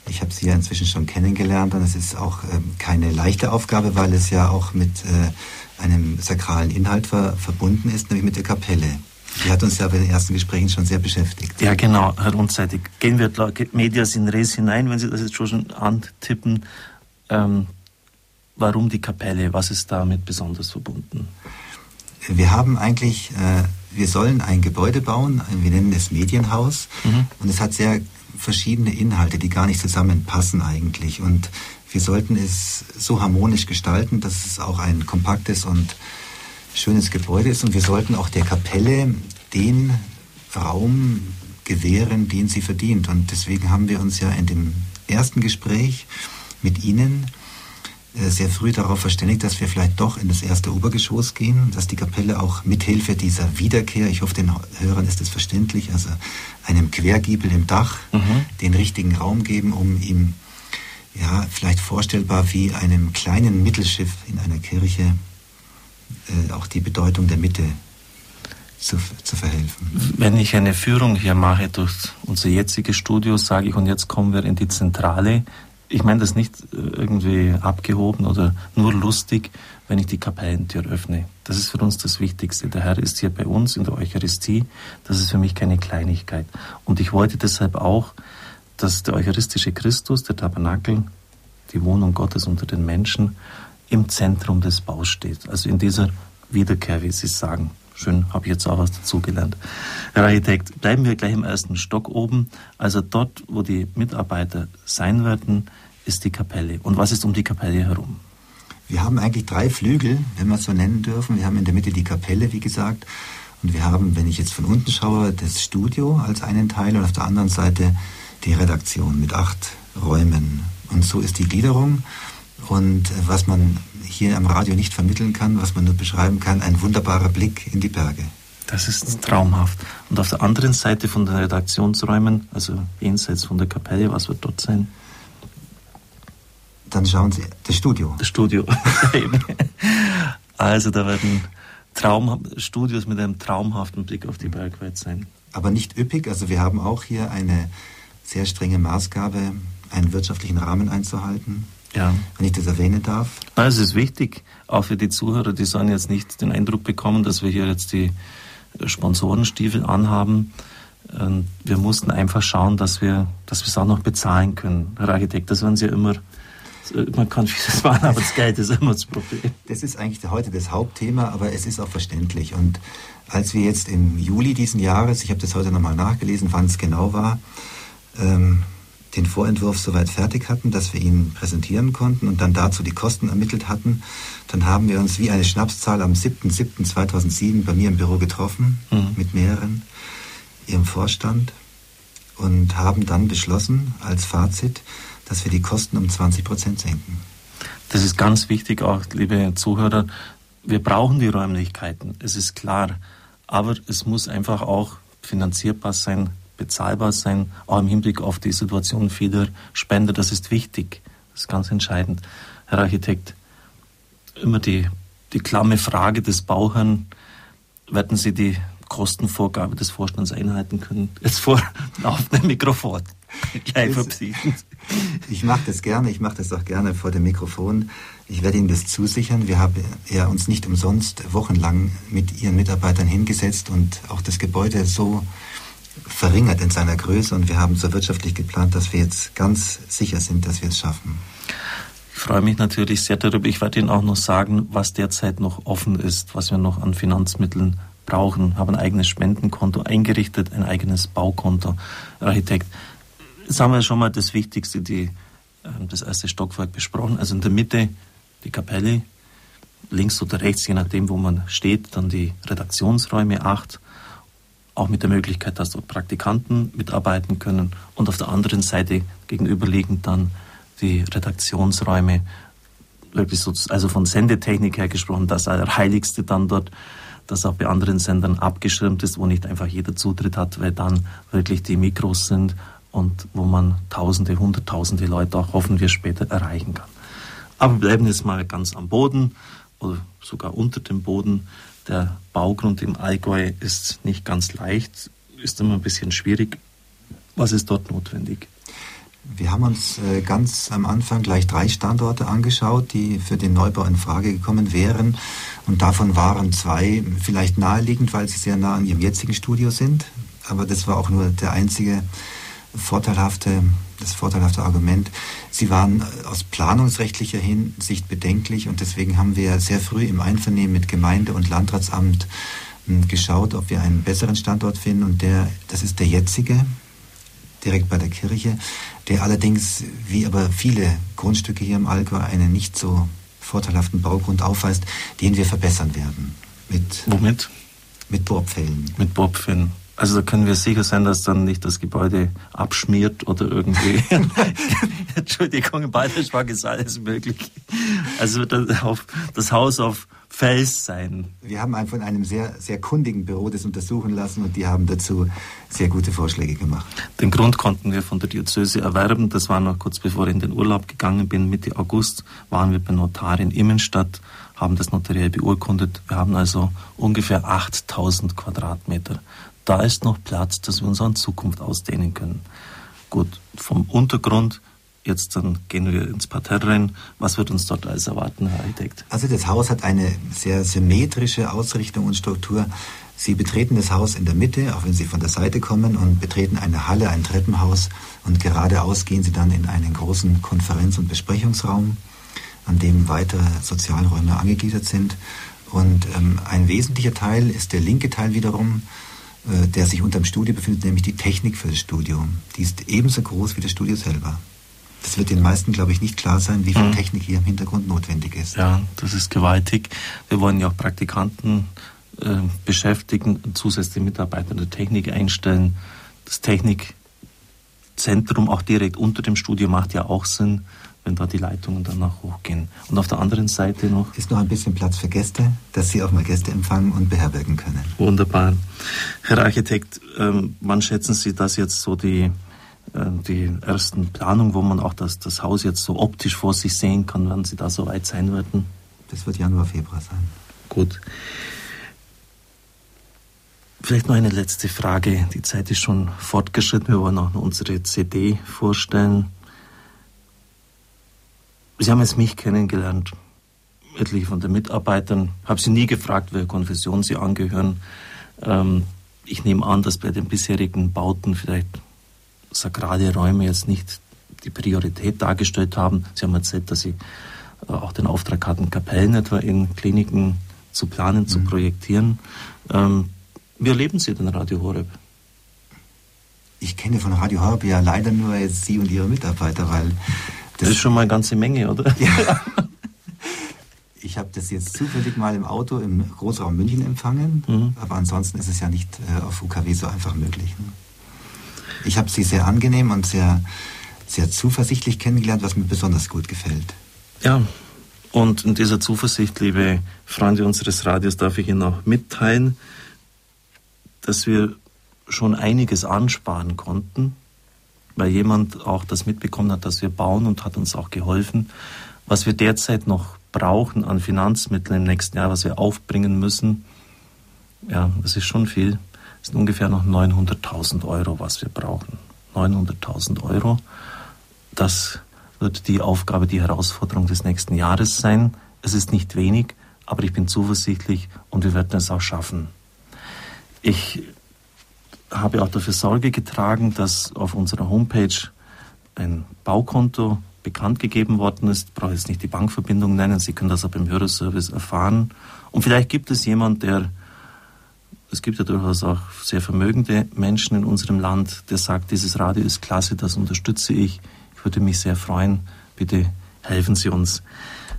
ich habe Sie ja inzwischen schon kennengelernt und es ist auch ähm, keine leichte Aufgabe, weil es ja auch mit äh, einem sakralen Inhalt ver verbunden ist, nämlich mit der Kapelle. Die hat uns ja bei den ersten Gesprächen schon sehr beschäftigt. Ja, genau, Herr Unzeitig. Gehen wir Medias in Res hinein, wenn Sie das jetzt schon antippen. Ähm, Warum die Kapelle? Was ist damit besonders verbunden? Wir haben eigentlich, äh, wir sollen ein Gebäude bauen, wir nennen es Medienhaus, mhm. und es hat sehr verschiedene Inhalte, die gar nicht zusammenpassen eigentlich. Und wir sollten es so harmonisch gestalten, dass es auch ein kompaktes und schönes Gebäude ist. Und wir sollten auch der Kapelle den Raum gewähren, den sie verdient. Und deswegen haben wir uns ja in dem ersten Gespräch mit Ihnen sehr früh darauf verständigt, dass wir vielleicht doch in das erste Obergeschoss gehen, dass die Kapelle auch mithilfe dieser Wiederkehr, ich hoffe, den Hörern ist es verständlich, also einem Quergiebel im Dach, mhm. den richtigen Raum geben, um ihm ja vielleicht vorstellbar wie einem kleinen Mittelschiff in einer Kirche äh, auch die Bedeutung der Mitte zu, zu verhelfen. Wenn ich eine Führung hier mache durch unser jetziges Studio, sage ich, und jetzt kommen wir in die Zentrale, ich meine das nicht äh, irgendwie abgehoben oder nur lustig, wenn ich die Kapellentür öffne. Das ist für uns das Wichtigste. Der Herr ist hier bei uns in der Eucharistie. Das ist für mich keine Kleinigkeit. Und ich wollte deshalb auch, dass der eucharistische Christus, der Tabernakel, die Wohnung Gottes unter den Menschen, im Zentrum des Baus steht. Also in dieser Wiederkehr, wie Sie sagen. Schön, habe ich jetzt auch was dazugelernt. Herr Architekt, bleiben wir gleich im ersten Stock oben. Also dort, wo die Mitarbeiter sein werden, ist die Kapelle. Und was ist um die Kapelle herum? Wir haben eigentlich drei Flügel, wenn wir es so nennen dürfen. Wir haben in der Mitte die Kapelle, wie gesagt. Und wir haben, wenn ich jetzt von unten schaue, das Studio als einen Teil und auf der anderen Seite die Redaktion mit acht Räumen. Und so ist die Gliederung. Und äh, was man hier am Radio nicht vermitteln kann, was man nur beschreiben kann, ein wunderbarer Blick in die Berge. Das ist traumhaft. Und auf der anderen Seite von den Redaktionsräumen, also jenseits von der Kapelle, was wird dort sein? Dann schauen Sie, das Studio. Das Studio. also da werden Traum Studios mit einem traumhaften Blick auf die Bergwelt sein. Aber nicht üppig, also wir haben auch hier eine sehr strenge Maßgabe, einen wirtschaftlichen Rahmen einzuhalten. Ja. Wenn ich das erwähnen darf. Nein, es ist wichtig, auch für die Zuhörer, die sollen jetzt nicht den Eindruck bekommen, dass wir hier jetzt die Sponsorenstiefel anhaben. Ähm, wir mussten einfach schauen, dass wir, dass wir es auch noch bezahlen können. Herr Architekt, das werden Sie ja immer man kann vieles machen, aber das Geld ist immer das Problem. Das ist eigentlich heute das Hauptthema, aber es ist auch verständlich. Und als wir jetzt im Juli diesen Jahres, ich habe das heute nochmal nachgelesen, wann es genau war, ähm, den Vorentwurf soweit fertig hatten, dass wir ihn präsentieren konnten und dann dazu die Kosten ermittelt hatten, dann haben wir uns wie eine Schnapszahl am 7.7.2007 bei mir im Büro getroffen mhm. mit mehreren, ihrem Vorstand und haben dann beschlossen als Fazit, dass wir die Kosten um 20 Prozent senken. Das ist ganz wichtig auch, liebe Zuhörer. Wir brauchen die Räumlichkeiten, es ist klar. Aber es muss einfach auch finanzierbar sein, bezahlbar sein, auch im Hinblick auf die Situation vieler Spender. Das ist wichtig, das ist ganz entscheidend. Herr Architekt, immer die, die klamme Frage des Bauherrn, werden Sie die Kostenvorgabe des Vorstands einhalten können? Jetzt vor laufendem Mikrofon. Gleich Ich mache das gerne, ich mache das auch gerne vor dem Mikrofon. Ich werde Ihnen das zusichern. Wir haben ja uns nicht umsonst wochenlang mit Ihren Mitarbeitern hingesetzt und auch das Gebäude so verringert in seiner Größe und wir haben so wirtschaftlich geplant, dass wir jetzt ganz sicher sind, dass wir es schaffen. Ich freue mich natürlich sehr darüber. Ich werde Ihnen auch noch sagen, was derzeit noch offen ist, was wir noch an Finanzmitteln brauchen. Wir haben ein eigenes Spendenkonto eingerichtet, ein eigenes Baukonto. Architekt, haben wir schon mal das Wichtigste, die, ähm, das erste Stockwerk besprochen. Also in der Mitte die Kapelle, links oder rechts, je nachdem, wo man steht, dann die Redaktionsräume, acht auch mit der Möglichkeit, dass dort Praktikanten mitarbeiten können und auf der anderen Seite gegenüberliegend dann die Redaktionsräume, wirklich so, also von Sendetechnik her gesprochen, das Allerheiligste dann dort, das auch bei anderen Sendern abgeschirmt ist, wo nicht einfach jeder Zutritt hat, weil dann wirklich die Mikros sind und wo man Tausende, Hunderttausende Leute auch hoffen wir später erreichen kann. Aber bleiben jetzt mal ganz am Boden oder sogar unter dem Boden. Der Baugrund im Allgäu ist nicht ganz leicht, ist immer ein bisschen schwierig. Was ist dort notwendig? Wir haben uns äh, ganz am Anfang gleich drei Standorte angeschaut, die für den Neubau in Frage gekommen wären. Und davon waren zwei vielleicht naheliegend, weil sie sehr nah an ihrem jetzigen Studio sind. Aber das war auch nur der einzige vorteilhafte, das vorteilhafte Argument. Sie waren äh, aus planungsrechtlicher Hinsicht bedenklich und deswegen haben wir sehr früh im Einvernehmen mit Gemeinde und Landratsamt hm, geschaut, ob wir einen besseren Standort finden und der, das ist der jetzige, direkt bei der Kirche, der allerdings, wie aber viele Grundstücke hier im Allgäu, einen nicht so vorteilhaften Baugrund aufweist, den wir verbessern werden. Mit, Womit? Mit Bohrpfählen. Mit Bohrpfählen. Also da können wir sicher sein, dass dann nicht das Gebäude abschmiert oder irgendwie. Entschuldigung, im Bayerischwag ist alles möglich. Also das, auf, das Haus auf Fels sein. Wir haben von einem sehr, sehr kundigen Büro das untersuchen lassen und die haben dazu sehr gute Vorschläge gemacht. Den Grund konnten wir von der Diözese erwerben. Das war noch kurz bevor ich in den Urlaub gegangen bin. Mitte August waren wir bei Notar in Immenstadt, haben das notariell beurkundet. Wir haben also ungefähr 8000 Quadratmeter da ist noch Platz, dass wir uns an Zukunft ausdehnen können. Gut, vom Untergrund Jetzt dann gehen wir ins Parterre rein. Was wird uns dort alles erwarten, Herr Architekt? Also das Haus hat eine sehr symmetrische Ausrichtung und Struktur. Sie betreten das Haus in der Mitte, auch wenn Sie von der Seite kommen, und betreten eine Halle, ein Treppenhaus. Und geradeaus gehen Sie dann in einen großen Konferenz- und Besprechungsraum, an dem weitere Sozialräume angegliedert sind. Und ähm, ein wesentlicher Teil ist der linke Teil wiederum, der sich unter dem Studio befindet, nämlich die Technik für das Studio. Die ist ebenso groß wie das Studio selber. Das wird den meisten, glaube ich, nicht klar sein, wie viel mhm. Technik hier im Hintergrund notwendig ist. Ja, das ist gewaltig. Wir wollen ja auch Praktikanten äh, beschäftigen, zusätzliche Mitarbeiter der Technik einstellen. Das Technikzentrum auch direkt unter dem Studio macht ja auch Sinn, wenn da die Leitungen dann noch hochgehen. Und auf der anderen Seite noch. Ist noch ein bisschen Platz für Gäste, dass Sie auch mal Gäste empfangen und beherbergen können. Wunderbar. Herr Architekt, ähm, wann schätzen Sie das jetzt so die, äh, die ersten Planungen, wo man auch das, das Haus jetzt so optisch vor sich sehen kann, wann Sie da so weit sein werden? Das wird Januar, Februar sein. Gut. Vielleicht noch eine letzte Frage. Die Zeit ist schon fortgeschritten. Wir wollen auch noch unsere CD vorstellen. Sie haben jetzt mich kennengelernt, etliche von den Mitarbeitern. Habe Sie nie gefragt, welche Konfession Sie angehören. Ähm, ich nehme an, dass bei den bisherigen Bauten vielleicht sakrale Räume jetzt nicht die Priorität dargestellt haben. Sie haben erzählt, dass Sie äh, auch den Auftrag hatten, Kapellen etwa in Kliniken zu planen, mhm. zu projektieren. Ähm, wie erleben Sie denn Radio Horeb? Ich kenne von Radio Horeb ja leider nur jetzt Sie und Ihre Mitarbeiter, weil das, das ist schon mal eine ganze Menge, oder? Ja. Ich habe das jetzt zufällig mal im Auto im Großraum München empfangen, mhm. aber ansonsten ist es ja nicht äh, auf UKW so einfach möglich. Ne? Ich habe Sie sehr angenehm und sehr, sehr zuversichtlich kennengelernt, was mir besonders gut gefällt. Ja, und in dieser Zuversicht, liebe Freunde unseres Radios, darf ich Ihnen auch mitteilen, dass wir schon einiges ansparen konnten weil jemand auch das mitbekommen hat, dass wir bauen und hat uns auch geholfen. Was wir derzeit noch brauchen an Finanzmitteln im nächsten Jahr, was wir aufbringen müssen, ja, das ist schon viel. Das sind ungefähr noch 900.000 Euro, was wir brauchen. 900.000 Euro. Das wird die Aufgabe, die Herausforderung des nächsten Jahres sein. Es ist nicht wenig, aber ich bin zuversichtlich und wir werden es auch schaffen. Ich habe auch dafür Sorge getragen, dass auf unserer Homepage ein Baukonto bekannt gegeben worden ist. Ich brauche jetzt nicht die Bankverbindung nennen, Sie können das auch beim Hörerservice erfahren. Und vielleicht gibt es jemand, der, es gibt ja durchaus auch sehr vermögende Menschen in unserem Land, der sagt, dieses Radio ist klasse, das unterstütze ich. Ich würde mich sehr freuen. Bitte helfen Sie uns.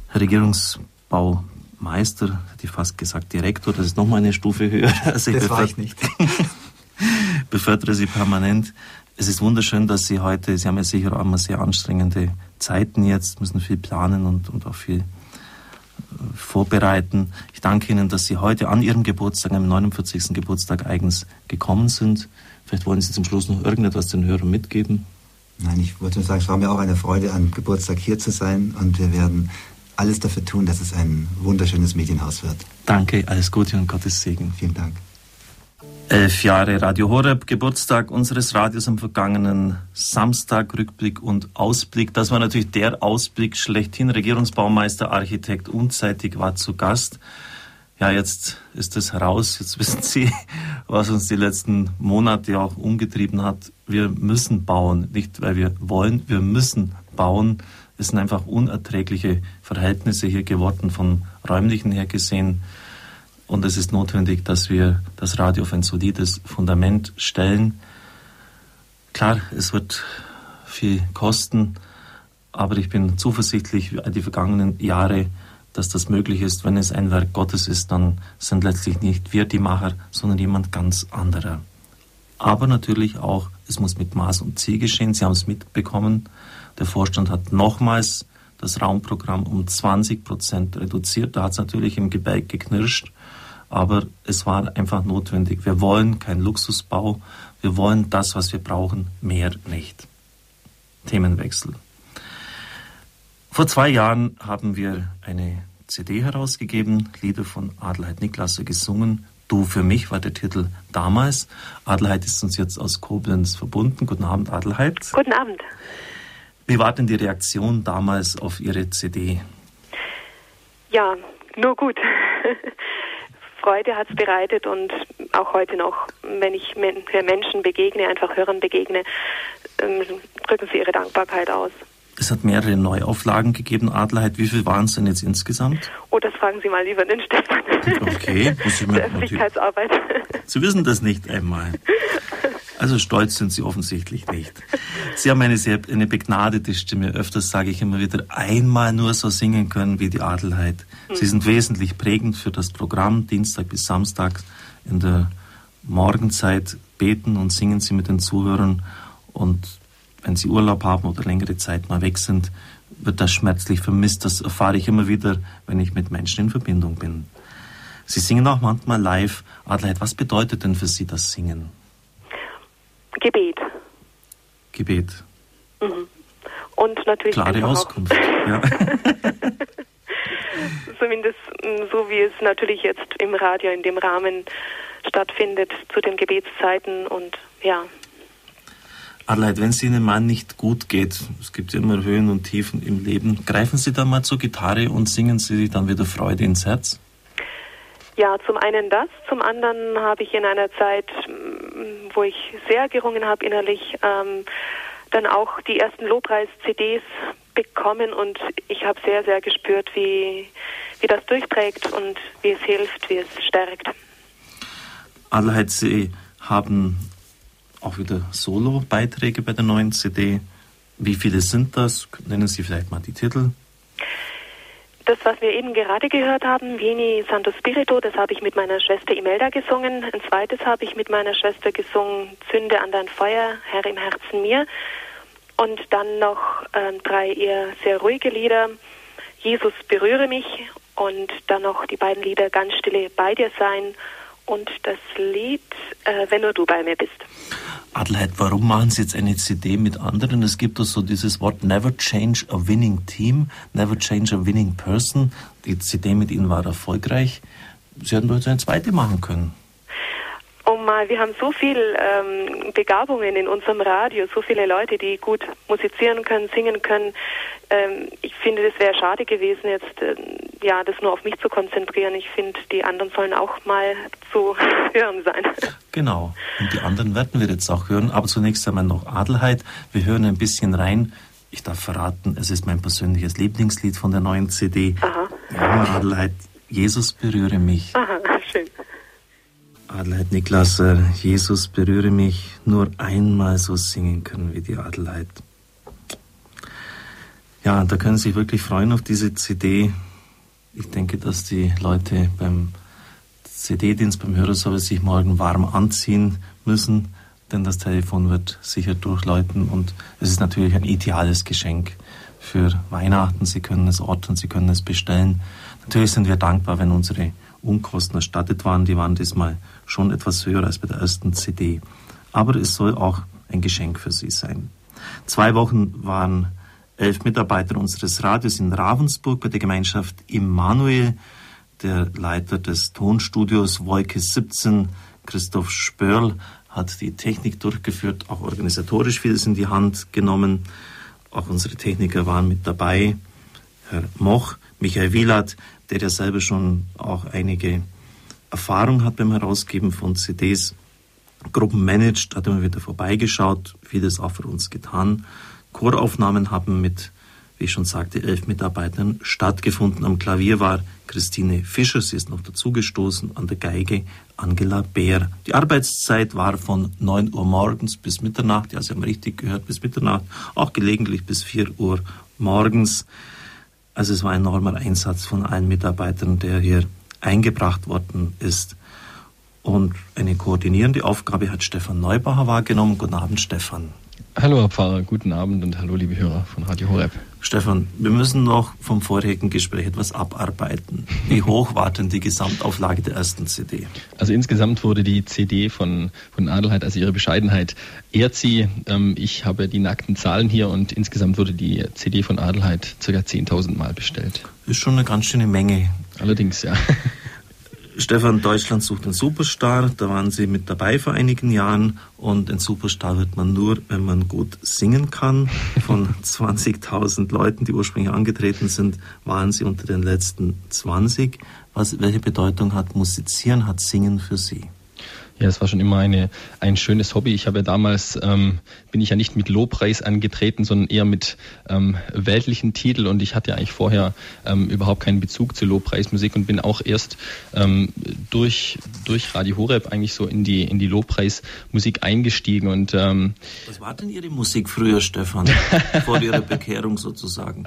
Herr Regierungsbaumeister, hätte ich fast gesagt Direktor, das ist nochmal eine Stufe höher. Also das war ich nicht. befördere Sie permanent. Es ist wunderschön, dass Sie heute, Sie haben ja sicher auch immer sehr anstrengende Zeiten jetzt, müssen viel planen und, und auch viel äh, vorbereiten. Ich danke Ihnen, dass Sie heute an Ihrem Geburtstag, am 49. Geburtstag eigens gekommen sind. Vielleicht wollen Sie zum Schluss noch irgendetwas den Hörern mitgeben. Nein, ich wollte nur sagen, es war mir auch eine Freude, an Geburtstag hier zu sein und wir werden alles dafür tun, dass es ein wunderschönes Medienhaus wird. Danke, alles Gute und Gottes Segen. Vielen Dank. Elf Jahre Radio Horeb, Geburtstag unseres Radios am vergangenen Samstag, Rückblick und Ausblick. Das war natürlich der Ausblick schlechthin. Regierungsbaumeister, Architekt Unzeitig war zu Gast. Ja, jetzt ist es heraus. Jetzt wissen Sie, was uns die letzten Monate auch umgetrieben hat. Wir müssen bauen. Nicht, weil wir wollen, wir müssen bauen. Es sind einfach unerträgliche Verhältnisse hier geworden, von räumlichen her gesehen und es ist notwendig, dass wir das Radio auf ein solides Fundament stellen. Klar, es wird viel kosten, aber ich bin zuversichtlich wie die vergangenen Jahre, dass das möglich ist. Wenn es ein Werk Gottes ist, dann sind letztlich nicht wir die Macher, sondern jemand ganz anderer. Aber natürlich auch, es muss mit Maß und Ziel geschehen. Sie haben es mitbekommen. Der Vorstand hat nochmals das Raumprogramm um 20 Prozent reduziert. Da hat es natürlich im Gebälk geknirscht aber es war einfach notwendig. Wir wollen keinen Luxusbau, wir wollen das, was wir brauchen, mehr nicht. Themenwechsel. Vor zwei Jahren haben wir eine CD herausgegeben, Lieder von Adelheid Niklasser gesungen. Du für mich war der Titel damals. Adelheid ist uns jetzt aus Koblenz verbunden. Guten Abend, Adelheid. Guten Abend. Wie war denn die Reaktion damals auf Ihre CD? Ja, nur gut. Freude hat es bereitet und auch heute noch, wenn ich Menschen begegne, einfach Hörern begegne, ähm, drücken sie ihre Dankbarkeit aus. Es hat mehrere Neuauflagen gegeben. Adlerheit, wie viel waren es denn jetzt insgesamt? Oh, das fragen Sie mal lieber den Stefan. Okay, muss ich mir Öffentlichkeitsarbeit. Sie wissen das nicht einmal. Also stolz sind Sie offensichtlich nicht. Sie haben eine sehr eine begnadete Stimme. Öfters sage ich immer wieder, einmal nur so singen können wie die Adelheid. Sie sind wesentlich prägend für das Programm. Dienstag bis Samstag in der Morgenzeit beten und singen Sie mit den Zuhörern. Und wenn Sie Urlaub haben oder längere Zeit mal weg sind, wird das schmerzlich vermisst. Das erfahre ich immer wieder, wenn ich mit Menschen in Verbindung bin. Sie singen auch manchmal live. Adelheid, was bedeutet denn für Sie das Singen? Gebet. Gebet. Mhm. Und natürlich Klare Auskunft. Ja. Zumindest mm, so wie es natürlich jetzt im Radio in dem Rahmen stattfindet zu den Gebetszeiten und ja. Adelheid, wenn es Ihnen mal nicht gut geht, es gibt ja immer Höhen und Tiefen im Leben, greifen Sie dann mal zur Gitarre und singen Sie dann wieder Freude ins Herz? Ja, zum einen das, zum anderen habe ich in einer Zeit, mm, wo ich sehr gerungen habe innerlich, ähm, dann auch die ersten Lobpreis-CDs bekommen und ich habe sehr, sehr gespürt, wie, wie das durchträgt und wie es hilft, wie es stärkt. Adelheid, Sie haben auch wieder Solo-Beiträge bei der neuen CD. Wie viele sind das? Nennen Sie vielleicht mal die Titel. Das, was wir eben gerade gehört haben, Vini Santo Spirito, das habe ich mit meiner Schwester Imelda gesungen. Ein zweites habe ich mit meiner Schwester gesungen, Zünde an dein Feuer, Herr im Herzen mir. Und dann noch äh, drei eher sehr ruhige Lieder, Jesus berühre mich und dann noch die beiden Lieder Ganz stille bei dir sein und das Lied äh, Wenn nur du bei mir bist. Adelheid, warum machen Sie jetzt eine CD mit anderen? Es gibt doch so dieses Wort Never change a winning team, never change a winning person. Die CD mit Ihnen war erfolgreich. Sie hätten doch jetzt eine zweite machen können. Oh mal, wir haben so viel ähm, Begabungen in unserem Radio, so viele Leute, die gut musizieren können, singen können. Ähm, ich finde, das wäre schade gewesen, jetzt äh, ja das nur auf mich zu konzentrieren. Ich finde, die anderen sollen auch mal zu hören sein. Genau. Und die anderen werden wir jetzt auch hören. Aber zunächst einmal noch Adelheid. Wir hören ein bisschen rein. Ich darf verraten, es ist mein persönliches Lieblingslied von der neuen CD. Aha. Ja, Adelheid, Jesus berühre mich. Aha, schön. Adelheid Niklas, äh, Jesus berühre mich, nur einmal so singen können wie die Adelheid. Ja, da können Sie sich wirklich freuen auf diese CD. Ich denke, dass die Leute beim CD-Dienst, beim Hörerservice sich morgen warm anziehen müssen, denn das Telefon wird sicher durchläuten und es ist natürlich ein ideales Geschenk für Weihnachten. Sie können es orten, Sie können es bestellen. Natürlich sind wir dankbar, wenn unsere Unkosten erstattet waren. Die waren diesmal schon etwas höher als bei der ersten CD. Aber es soll auch ein Geschenk für Sie sein. Zwei Wochen waren elf Mitarbeiter unseres Radios in Ravensburg bei der Gemeinschaft Immanuel. Der Leiter des Tonstudios Wolke 17, Christoph Spörl, hat die Technik durchgeführt, auch organisatorisch vieles in die Hand genommen. Auch unsere Techniker waren mit dabei. Herr Moch, Michael Wielert, der ja selber schon auch einige Erfahrung hat beim Herausgeben von CDs. Gruppen managed, hat immer wieder vorbeigeschaut, vieles auch für uns getan. Choraufnahmen haben mit, wie ich schon sagte, elf Mitarbeitern stattgefunden. Am Klavier war Christine Fischer, sie ist noch dazugestoßen, an der Geige Angela Bär. Die Arbeitszeit war von 9 Uhr morgens bis Mitternacht, ja, Sie haben richtig gehört, bis Mitternacht, auch gelegentlich bis 4 Uhr morgens. Also es war ein enormer Einsatz von allen Mitarbeitern, der hier eingebracht worden ist. Und eine koordinierende Aufgabe hat Stefan Neubacher wahrgenommen. Guten Abend, Stefan. Hallo, Herr Pfarrer, guten Abend und hallo, liebe Hörer von Radio Horeb. Stefan, wir müssen noch vom vorigen Gespräch etwas abarbeiten. Wie hoch war denn die Gesamtauflage der ersten CD? Also insgesamt wurde die CD von, von Adelheid, also ihre Bescheidenheit, ehrt sie. Ähm, ich habe die nackten Zahlen hier und insgesamt wurde die CD von Adelheid ca. 10.000 Mal bestellt. Ist schon eine ganz schöne Menge. Allerdings, ja. Stefan, Deutschland sucht einen Superstar. Da waren Sie mit dabei vor einigen Jahren. Und ein Superstar wird man nur, wenn man gut singen kann. Von 20.000 Leuten, die ursprünglich angetreten sind, waren Sie unter den letzten 20. Was, welche Bedeutung hat Musizieren, hat Singen für Sie? Ja, es war schon immer eine, ein schönes Hobby. Ich habe ja damals, ähm, bin ich ja nicht mit Lobpreis angetreten, sondern eher mit ähm, weltlichen Titel und ich hatte ja eigentlich vorher ähm, überhaupt keinen Bezug zu Lobpreismusik und bin auch erst ähm, durch, durch Radio Horeb eigentlich so in die, in die Lobpreismusik eingestiegen und ähm, Was war denn Ihre Musik früher, Stefan? vor Ihrer Bekehrung sozusagen?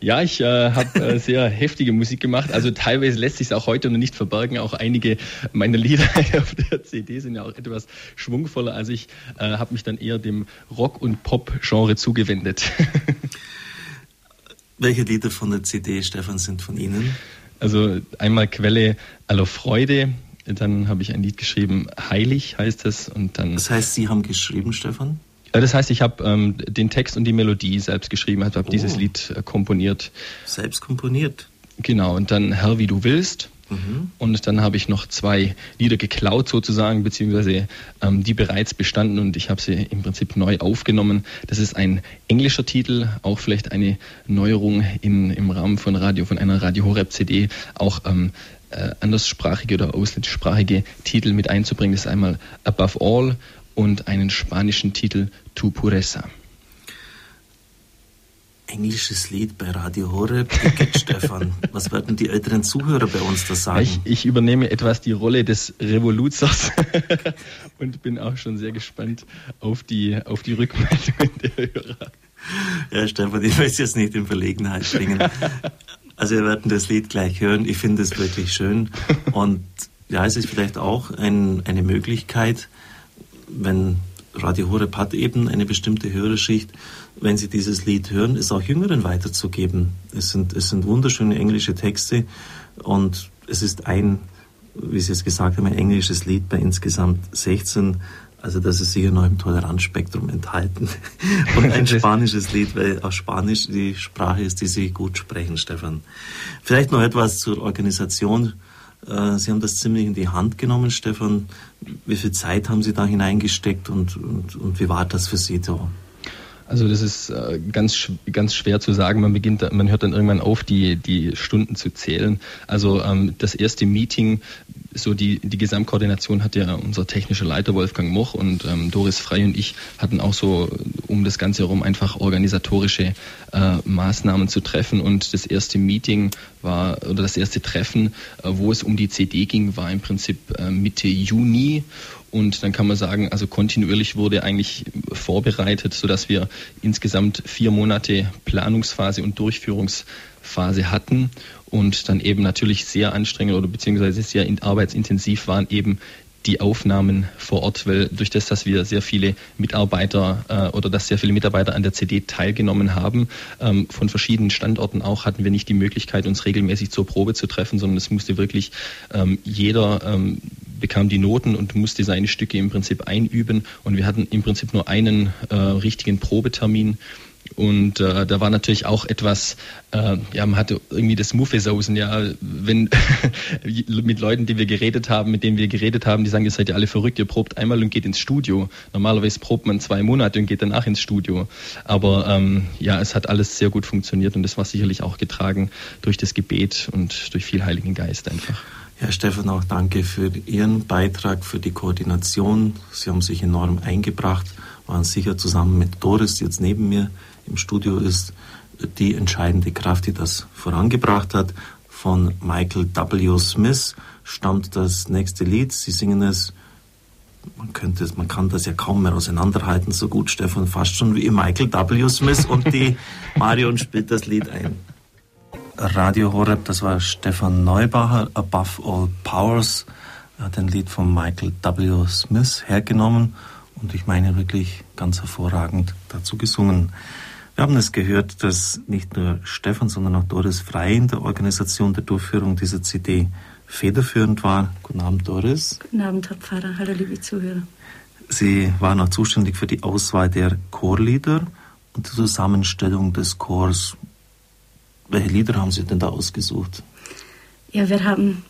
Ja, ich äh, habe äh, sehr heftige Musik gemacht. Also teilweise lässt sich es auch heute noch nicht verbergen. Auch einige meiner Lieder auf der CD sind ja auch etwas schwungvoller. Also ich äh, habe mich dann eher dem Rock- und Pop-Genre zugewendet. Welche Lieder von der CD, Stefan, sind von Ihnen? Also einmal Quelle aller Freude, dann habe ich ein Lied geschrieben, Heilig heißt es. Und dann das heißt, Sie haben geschrieben, Stefan? Das heißt, ich habe ähm, den Text und die Melodie selbst geschrieben, also habe oh. dieses Lied äh, komponiert. Selbst komponiert? Genau, und dann Herr, wie du willst. Mhm. Und dann habe ich noch zwei Lieder geklaut sozusagen, beziehungsweise ähm, die bereits bestanden und ich habe sie im Prinzip neu aufgenommen. Das ist ein englischer Titel, auch vielleicht eine Neuerung in, im Rahmen von Radio, von einer Radio Horeb CD, auch ähm, äh, anderssprachige oder ausländischsprachige Titel mit einzubringen. Das ist einmal Above All und einen spanischen Titel Tu Pureza englisches Lied bei Radio Horeb. Stefan, was werden die älteren Zuhörer bei uns da sagen? Ich, ich übernehme etwas die Rolle des Revoluzers und bin auch schon sehr gespannt auf die, auf die Rückmeldungen der Hörer. Ja, Stefan, ich weiß jetzt nicht in Verlegenheit bringen. Also wir werden das Lied gleich hören. Ich finde es wirklich schön. Und ja, es ist vielleicht auch ein, eine Möglichkeit, wenn Radio Horeb hat eben eine bestimmte Hörerschicht, wenn sie dieses Lied hören, es auch Jüngeren weiterzugeben. Es sind, es sind wunderschöne englische Texte und es ist ein, wie Sie es gesagt haben, ein englisches Lied bei insgesamt 16. Also das ist sicher noch im Toleranzspektrum enthalten. Und ein spanisches Lied, weil auch Spanisch die Sprache ist, die Sie gut sprechen, Stefan. Vielleicht noch etwas zur Organisation. Äh, sie haben das ziemlich in die Hand genommen, Stefan. Wie viel Zeit haben Sie da hineingesteckt und, und, und wie war das für Sie da? Also das ist äh, ganz ganz schwer zu sagen. Man beginnt, man hört dann irgendwann auf, die die Stunden zu zählen. Also ähm, das erste Meeting, so die die Gesamtkoordination hat ja unser technischer Leiter Wolfgang Moch und ähm, Doris Frei und ich hatten auch so um das Ganze herum einfach organisatorische äh, Maßnahmen zu treffen. Und das erste Meeting war oder das erste Treffen, äh, wo es um die CD ging, war im Prinzip äh, Mitte Juni. Und dann kann man sagen, also kontinuierlich wurde eigentlich vorbereitet, sodass wir insgesamt vier Monate Planungsphase und Durchführungsphase hatten und dann eben natürlich sehr anstrengend oder beziehungsweise sehr arbeitsintensiv waren eben die Aufnahmen vor Ort, weil durch das, dass wir sehr viele Mitarbeiter äh, oder dass sehr viele Mitarbeiter an der CD teilgenommen haben, ähm, von verschiedenen Standorten auch, hatten wir nicht die Möglichkeit, uns regelmäßig zur Probe zu treffen, sondern es musste wirklich ähm, jeder ähm, bekam die Noten und musste seine Stücke im Prinzip einüben. Und wir hatten im Prinzip nur einen äh, richtigen Probetermin. Und äh, da war natürlich auch etwas, äh, ja, man hatte irgendwie das Muffesausen, ja, wenn mit Leuten, die wir geredet haben, mit denen wir geredet haben, die sagen, ihr seid ja alle verrückt, ihr probt einmal und geht ins Studio. Normalerweise probt man zwei Monate und geht danach ins Studio. Aber ähm, ja, es hat alles sehr gut funktioniert und das war sicherlich auch getragen durch das Gebet und durch viel Heiligen Geist einfach. Herr Stefan, auch danke für Ihren Beitrag, für die Koordination. Sie haben sich enorm eingebracht, waren sicher zusammen mit Doris, die jetzt neben mir im Studio ist, die entscheidende Kraft, die das vorangebracht hat. Von Michael W. Smith stammt das nächste Lied. Sie singen es man könnte es, man kann das ja kaum mehr auseinanderhalten, so gut, Stefan, fast schon wie Michael W. Smith und die Marion spielt das Lied ein. Radio Horeb, das war Stefan Neubacher, Above All Powers. Er hat ein Lied von Michael W. Smith hergenommen und ich meine wirklich ganz hervorragend dazu gesungen. Wir haben es gehört, dass nicht nur Stefan, sondern auch Doris Frei in der Organisation der Durchführung dieser CD federführend war. Guten Abend, Doris. Guten Abend, Herr Pfarrer. Hallo, liebe Zuhörer. Sie waren auch zuständig für die Auswahl der Chorlieder und die Zusammenstellung des Chors. Welche Lieder haben Sie denn da ausgesucht? Ja, wir haben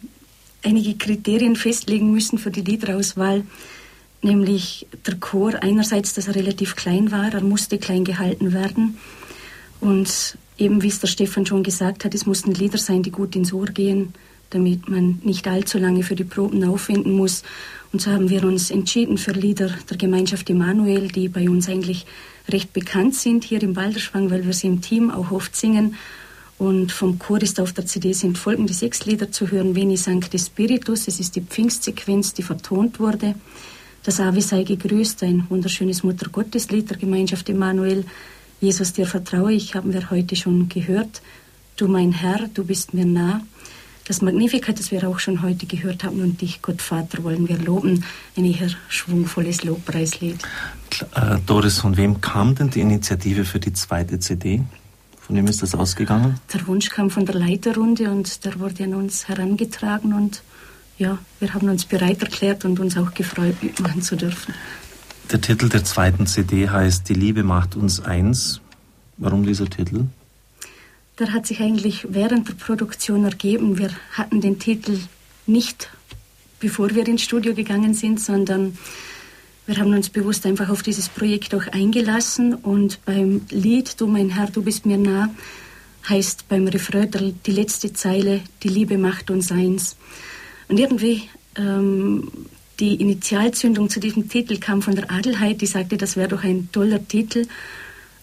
einige Kriterien festlegen müssen für die Liederauswahl, nämlich der Chor einerseits, dass er relativ klein war, er musste klein gehalten werden und eben wie es der Stefan schon gesagt hat, es mussten Lieder sein, die gut ins Ohr gehen, damit man nicht allzu lange für die Proben aufwenden muss. Und so haben wir uns entschieden für Lieder der Gemeinschaft Emanuel, die bei uns eigentlich recht bekannt sind hier im Balderschwang, weil wir sie im Team auch oft singen und vom Chor ist auf der CD sind folgende sechs Lieder zu hören. Veni Sancte Spiritus, es ist die Pfingstsequenz, die vertont wurde. Das Ave sei gegrüßt, ein wunderschönes Muttergotteslied der Gemeinschaft Emanuel. Jesus, dir vertraue ich, haben wir heute schon gehört. Du mein Herr, du bist mir nah. Das Magnificat, das wir auch schon heute gehört haben, und dich, Gott Vater, wollen wir loben. Ein eher schwungvolles Lobpreislied. Äh, Doris, von wem kam denn die Initiative für die zweite CD? Von wem ist das ausgegangen? Der Wunsch kam von der Leiterrunde und der wurde an uns herangetragen und ja, wir haben uns bereit erklärt und uns auch gefreut, mitmachen zu dürfen. Der Titel der zweiten CD heißt Die Liebe macht uns eins. Warum dieser Titel? Der hat sich eigentlich während der Produktion ergeben. Wir hatten den Titel nicht, bevor wir ins Studio gegangen sind, sondern wir haben uns bewusst einfach auf dieses Projekt auch eingelassen und beim Lied Du mein Herr, du bist mir nah heißt beim Refrain die letzte Zeile Die Liebe macht uns eins. Und irgendwie ähm, die Initialzündung zu diesem Titel kam von der Adelheid, die sagte, das wäre doch ein toller Titel.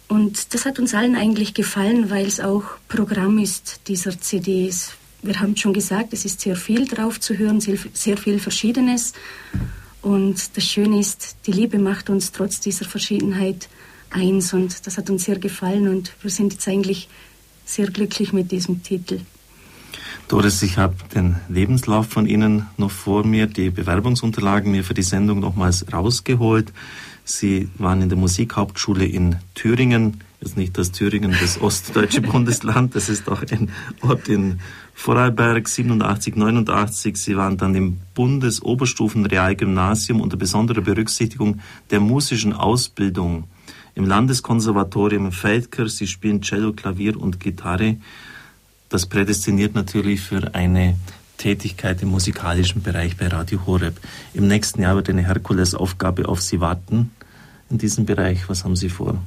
Und das hat uns allen eigentlich gefallen, weil es auch Programm ist dieser CDs. Wir haben schon gesagt, es ist sehr viel drauf zu hören, sehr viel Verschiedenes. Und das Schöne ist, die Liebe macht uns trotz dieser Verschiedenheit eins und das hat uns sehr gefallen und wir sind jetzt eigentlich sehr glücklich mit diesem Titel. Doris, ich habe den Lebenslauf von Ihnen noch vor mir, die Bewerbungsunterlagen mir für die Sendung nochmals rausgeholt. Sie waren in der Musikhauptschule in Thüringen, jetzt nicht das Thüringen, das ostdeutsche Bundesland, das ist auch ein Ort in Vorarlberg 87, 89. Sie waren dann im Bundesoberstufenrealgymnasium unter besonderer Berücksichtigung der musischen Ausbildung im Landeskonservatorium Feldkirch. Sie spielen Cello, Klavier und Gitarre. Das prädestiniert natürlich für eine Tätigkeit im musikalischen Bereich bei Radio Horeb. Im nächsten Jahr wird eine Herkulesaufgabe auf Sie warten in diesem Bereich. Was haben Sie vor?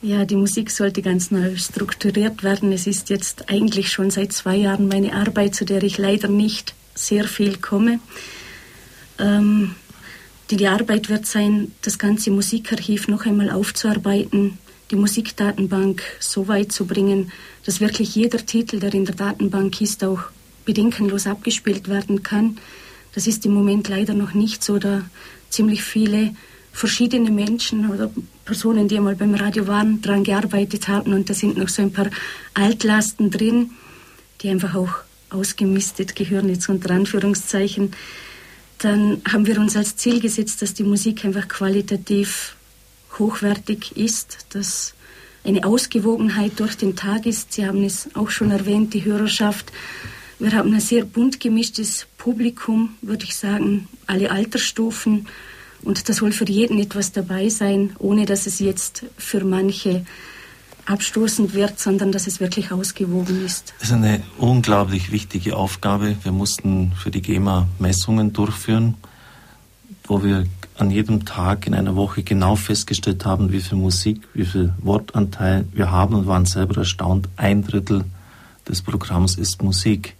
Ja, die Musik sollte ganz neu strukturiert werden. Es ist jetzt eigentlich schon seit zwei Jahren meine Arbeit, zu der ich leider nicht sehr viel komme. Ähm, die, Arbeit wird sein, das ganze Musikarchiv noch einmal aufzuarbeiten, die Musikdatenbank so weit zu bringen, dass wirklich jeder Titel, der in der Datenbank ist, auch bedenkenlos abgespielt werden kann. Das ist im Moment leider noch nicht so, da ziemlich viele verschiedene Menschen oder Personen, die einmal beim Radio waren, daran gearbeitet haben und da sind noch so ein paar Altlasten drin, die einfach auch ausgemistet gehören, jetzt unter Anführungszeichen. Dann haben wir uns als Ziel gesetzt, dass die Musik einfach qualitativ hochwertig ist, dass eine Ausgewogenheit durch den Tag ist. Sie haben es auch schon erwähnt, die Hörerschaft. Wir haben ein sehr bunt gemischtes Publikum, würde ich sagen, alle Altersstufen. Und da soll für jeden etwas dabei sein, ohne dass es jetzt für manche abstoßend wird, sondern dass es wirklich ausgewogen ist. Das ist eine unglaublich wichtige Aufgabe. Wir mussten für die GEMA Messungen durchführen, wo wir an jedem Tag in einer Woche genau festgestellt haben, wie viel Musik, wie viel Wortanteil wir haben und waren selber erstaunt. Ein Drittel des Programms ist Musik.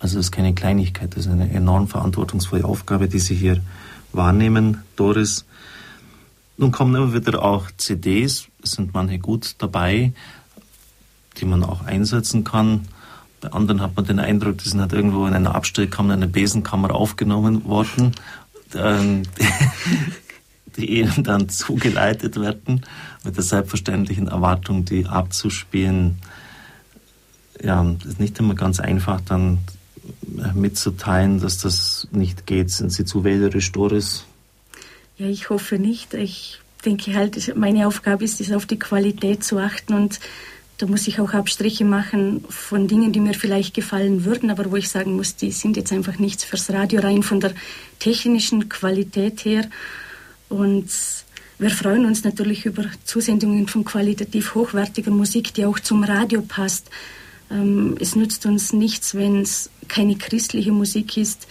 Also das ist keine Kleinigkeit, das ist eine enorm verantwortungsvolle Aufgabe, die Sie hier wahrnehmen, Doris. Nun kommen immer wieder auch CDs, es sind manche gut dabei, die man auch einsetzen kann. Bei anderen hat man den Eindruck, die sind halt irgendwo in einer Abstellkammer, in einer Besenkammer aufgenommen worden, ähm, die ihnen dann zugeleitet werden, mit der selbstverständlichen Erwartung, die abzuspielen. Ja, ist nicht immer ganz einfach, dann mitzuteilen, dass das nicht geht. Sind Sie zu wählerisch, Doris? Ja, ich hoffe nicht. Ich denke halt, meine Aufgabe ist es, auf die Qualität zu achten und da muss ich auch Abstriche machen von Dingen, die mir vielleicht gefallen würden, aber wo ich sagen muss, die sind jetzt einfach nichts fürs Radio rein von der technischen Qualität her. Und wir freuen uns natürlich über Zusendungen von qualitativ hochwertiger Musik, die auch zum Radio passt. Ähm, es nützt uns nichts, wenn es keine christliche Musik ist,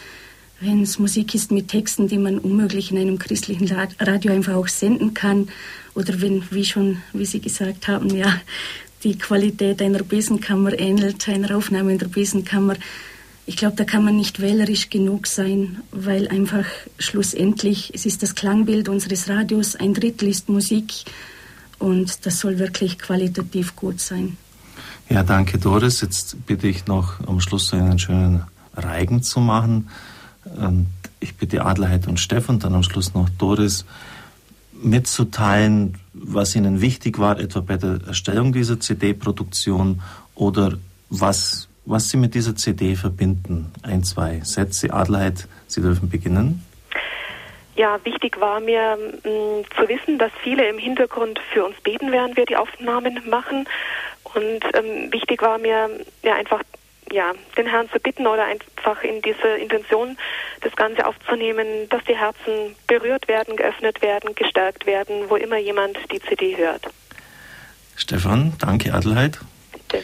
wenn es Musik ist mit Texten, die man unmöglich in einem christlichen Radio einfach auch senden kann, oder wenn, wie schon, wie Sie gesagt haben, ja, die Qualität einer Besenkammer ähnelt einer Aufnahme in der Besenkammer. Ich glaube, da kann man nicht wählerisch genug sein, weil einfach schlussendlich, es ist das Klangbild unseres Radios, ein Drittel ist Musik und das soll wirklich qualitativ gut sein. Ja, danke Doris. Jetzt bitte ich noch am Schluss einen schönen Reigen zu machen. Und ich bitte Adelheid und Stefan, dann am Schluss noch Doris, mitzuteilen, was Ihnen wichtig war, etwa bei der Erstellung dieser CD-Produktion oder was, was Sie mit dieser CD verbinden. Ein, zwei Sätze. Adelheid, Sie dürfen beginnen. Ja, wichtig war mir mh, mm, zu wissen, dass viele im Hintergrund für uns beten, während wir die Aufnahmen machen Und ähm, wichtig war mir ja einfach ja, den Herrn zu bitten oder einfach in diese Intention das Ganze aufzunehmen, dass die Herzen berührt werden, geöffnet werden, gestärkt werden, wo immer jemand die CD hört. Stefan, danke Adelheid. Bitte.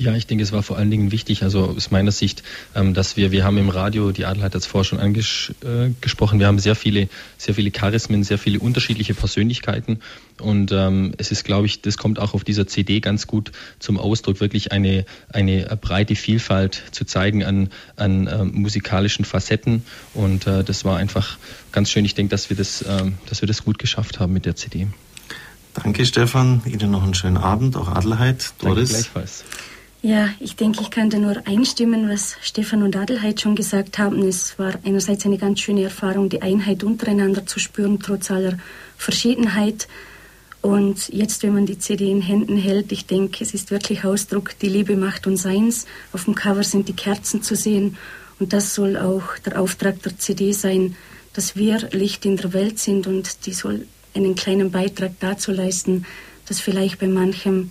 Ja, ich denke, es war vor allen Dingen wichtig, also aus meiner Sicht, ähm, dass wir, wir haben im Radio, die Adelheid hat es vorher schon angesprochen, äh, wir haben sehr viele, sehr viele Charismen, sehr viele unterschiedliche Persönlichkeiten und ähm, es ist, glaube ich, das kommt auch auf dieser CD ganz gut zum Ausdruck, wirklich eine, eine breite Vielfalt zu zeigen an, an ähm, musikalischen Facetten und äh, das war einfach ganz schön. Ich denke, dass wir das, dass wir das gut geschafft haben mit der CD. Danke, Stefan. Ihnen noch einen schönen Abend, auch Adelheid. Doris. Danke gleichfalls. Ja, ich denke, ich könnte nur einstimmen, was Stefan und Adelheid schon gesagt haben. Es war einerseits eine ganz schöne Erfahrung, die Einheit untereinander zu spüren, trotz aller Verschiedenheit. Und jetzt, wenn man die CD in Händen hält, ich denke, es ist wirklich Ausdruck, die Liebe macht uns eins. Auf dem Cover sind die Kerzen zu sehen. Und das soll auch der Auftrag der CD sein, dass wir Licht in der Welt sind und die soll einen kleinen Beitrag dazu leisten, dass vielleicht bei manchem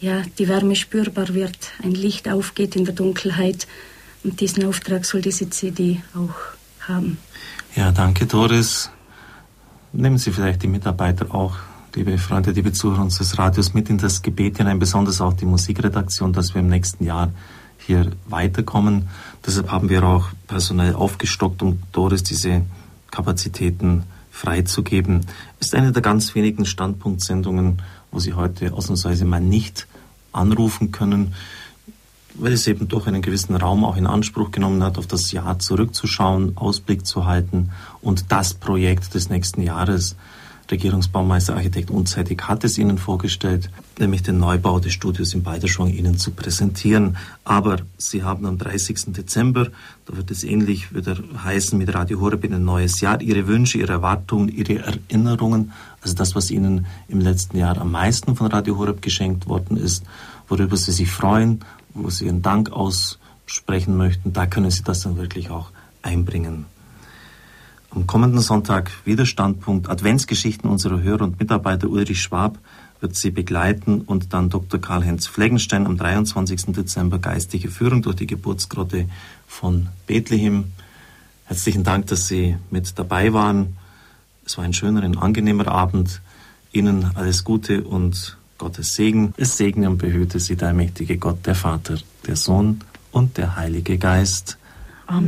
ja, die Wärme spürbar wird, ein Licht aufgeht in der Dunkelheit. Und diesen Auftrag soll diese CD auch haben. Ja, danke, Doris. Nehmen Sie vielleicht die Mitarbeiter auch, liebe Freunde, liebe Zuhörer unseres Radios, mit in das Gebet hinein, besonders auch die Musikredaktion, dass wir im nächsten Jahr hier weiterkommen. Deshalb haben wir auch personell aufgestockt, um Doris diese Kapazitäten freizugeben. Ist eine der ganz wenigen Standpunktsendungen, wo Sie heute ausnahmsweise mal nicht anrufen können, weil es eben doch einen gewissen Raum auch in Anspruch genommen hat, auf das Jahr zurückzuschauen, Ausblick zu halten und das Projekt des nächsten Jahres Regierungsbaumeister Architekt Unzeitig hat es Ihnen vorgestellt, nämlich den Neubau des Studios in Balderschwang Ihnen zu präsentieren. Aber Sie haben am 30. Dezember, da wird es ähnlich wieder heißen mit Radio Horeb in ein neues Jahr, Ihre Wünsche, Ihre Erwartungen, Ihre Erinnerungen, also das, was Ihnen im letzten Jahr am meisten von Radio Horeb geschenkt worden ist, worüber Sie sich freuen, wo Sie Ihren Dank aussprechen möchten, da können Sie das dann wirklich auch einbringen. Am kommenden Sonntag wieder Standpunkt Adventsgeschichten unserer Hörer und Mitarbeiter Ulrich Schwab wird sie begleiten und dann Dr. Karl-Heinz Fleggenstein am 23. Dezember geistige Führung durch die Geburtsgrotte von Bethlehem. Herzlichen Dank, dass Sie mit dabei waren. Es war ein schöner, ein angenehmer Abend. Ihnen alles Gute und Gottes Segen. Es segne und behüte Sie der mächtige Gott, der Vater, der Sohn und der Heilige Geist. Amen.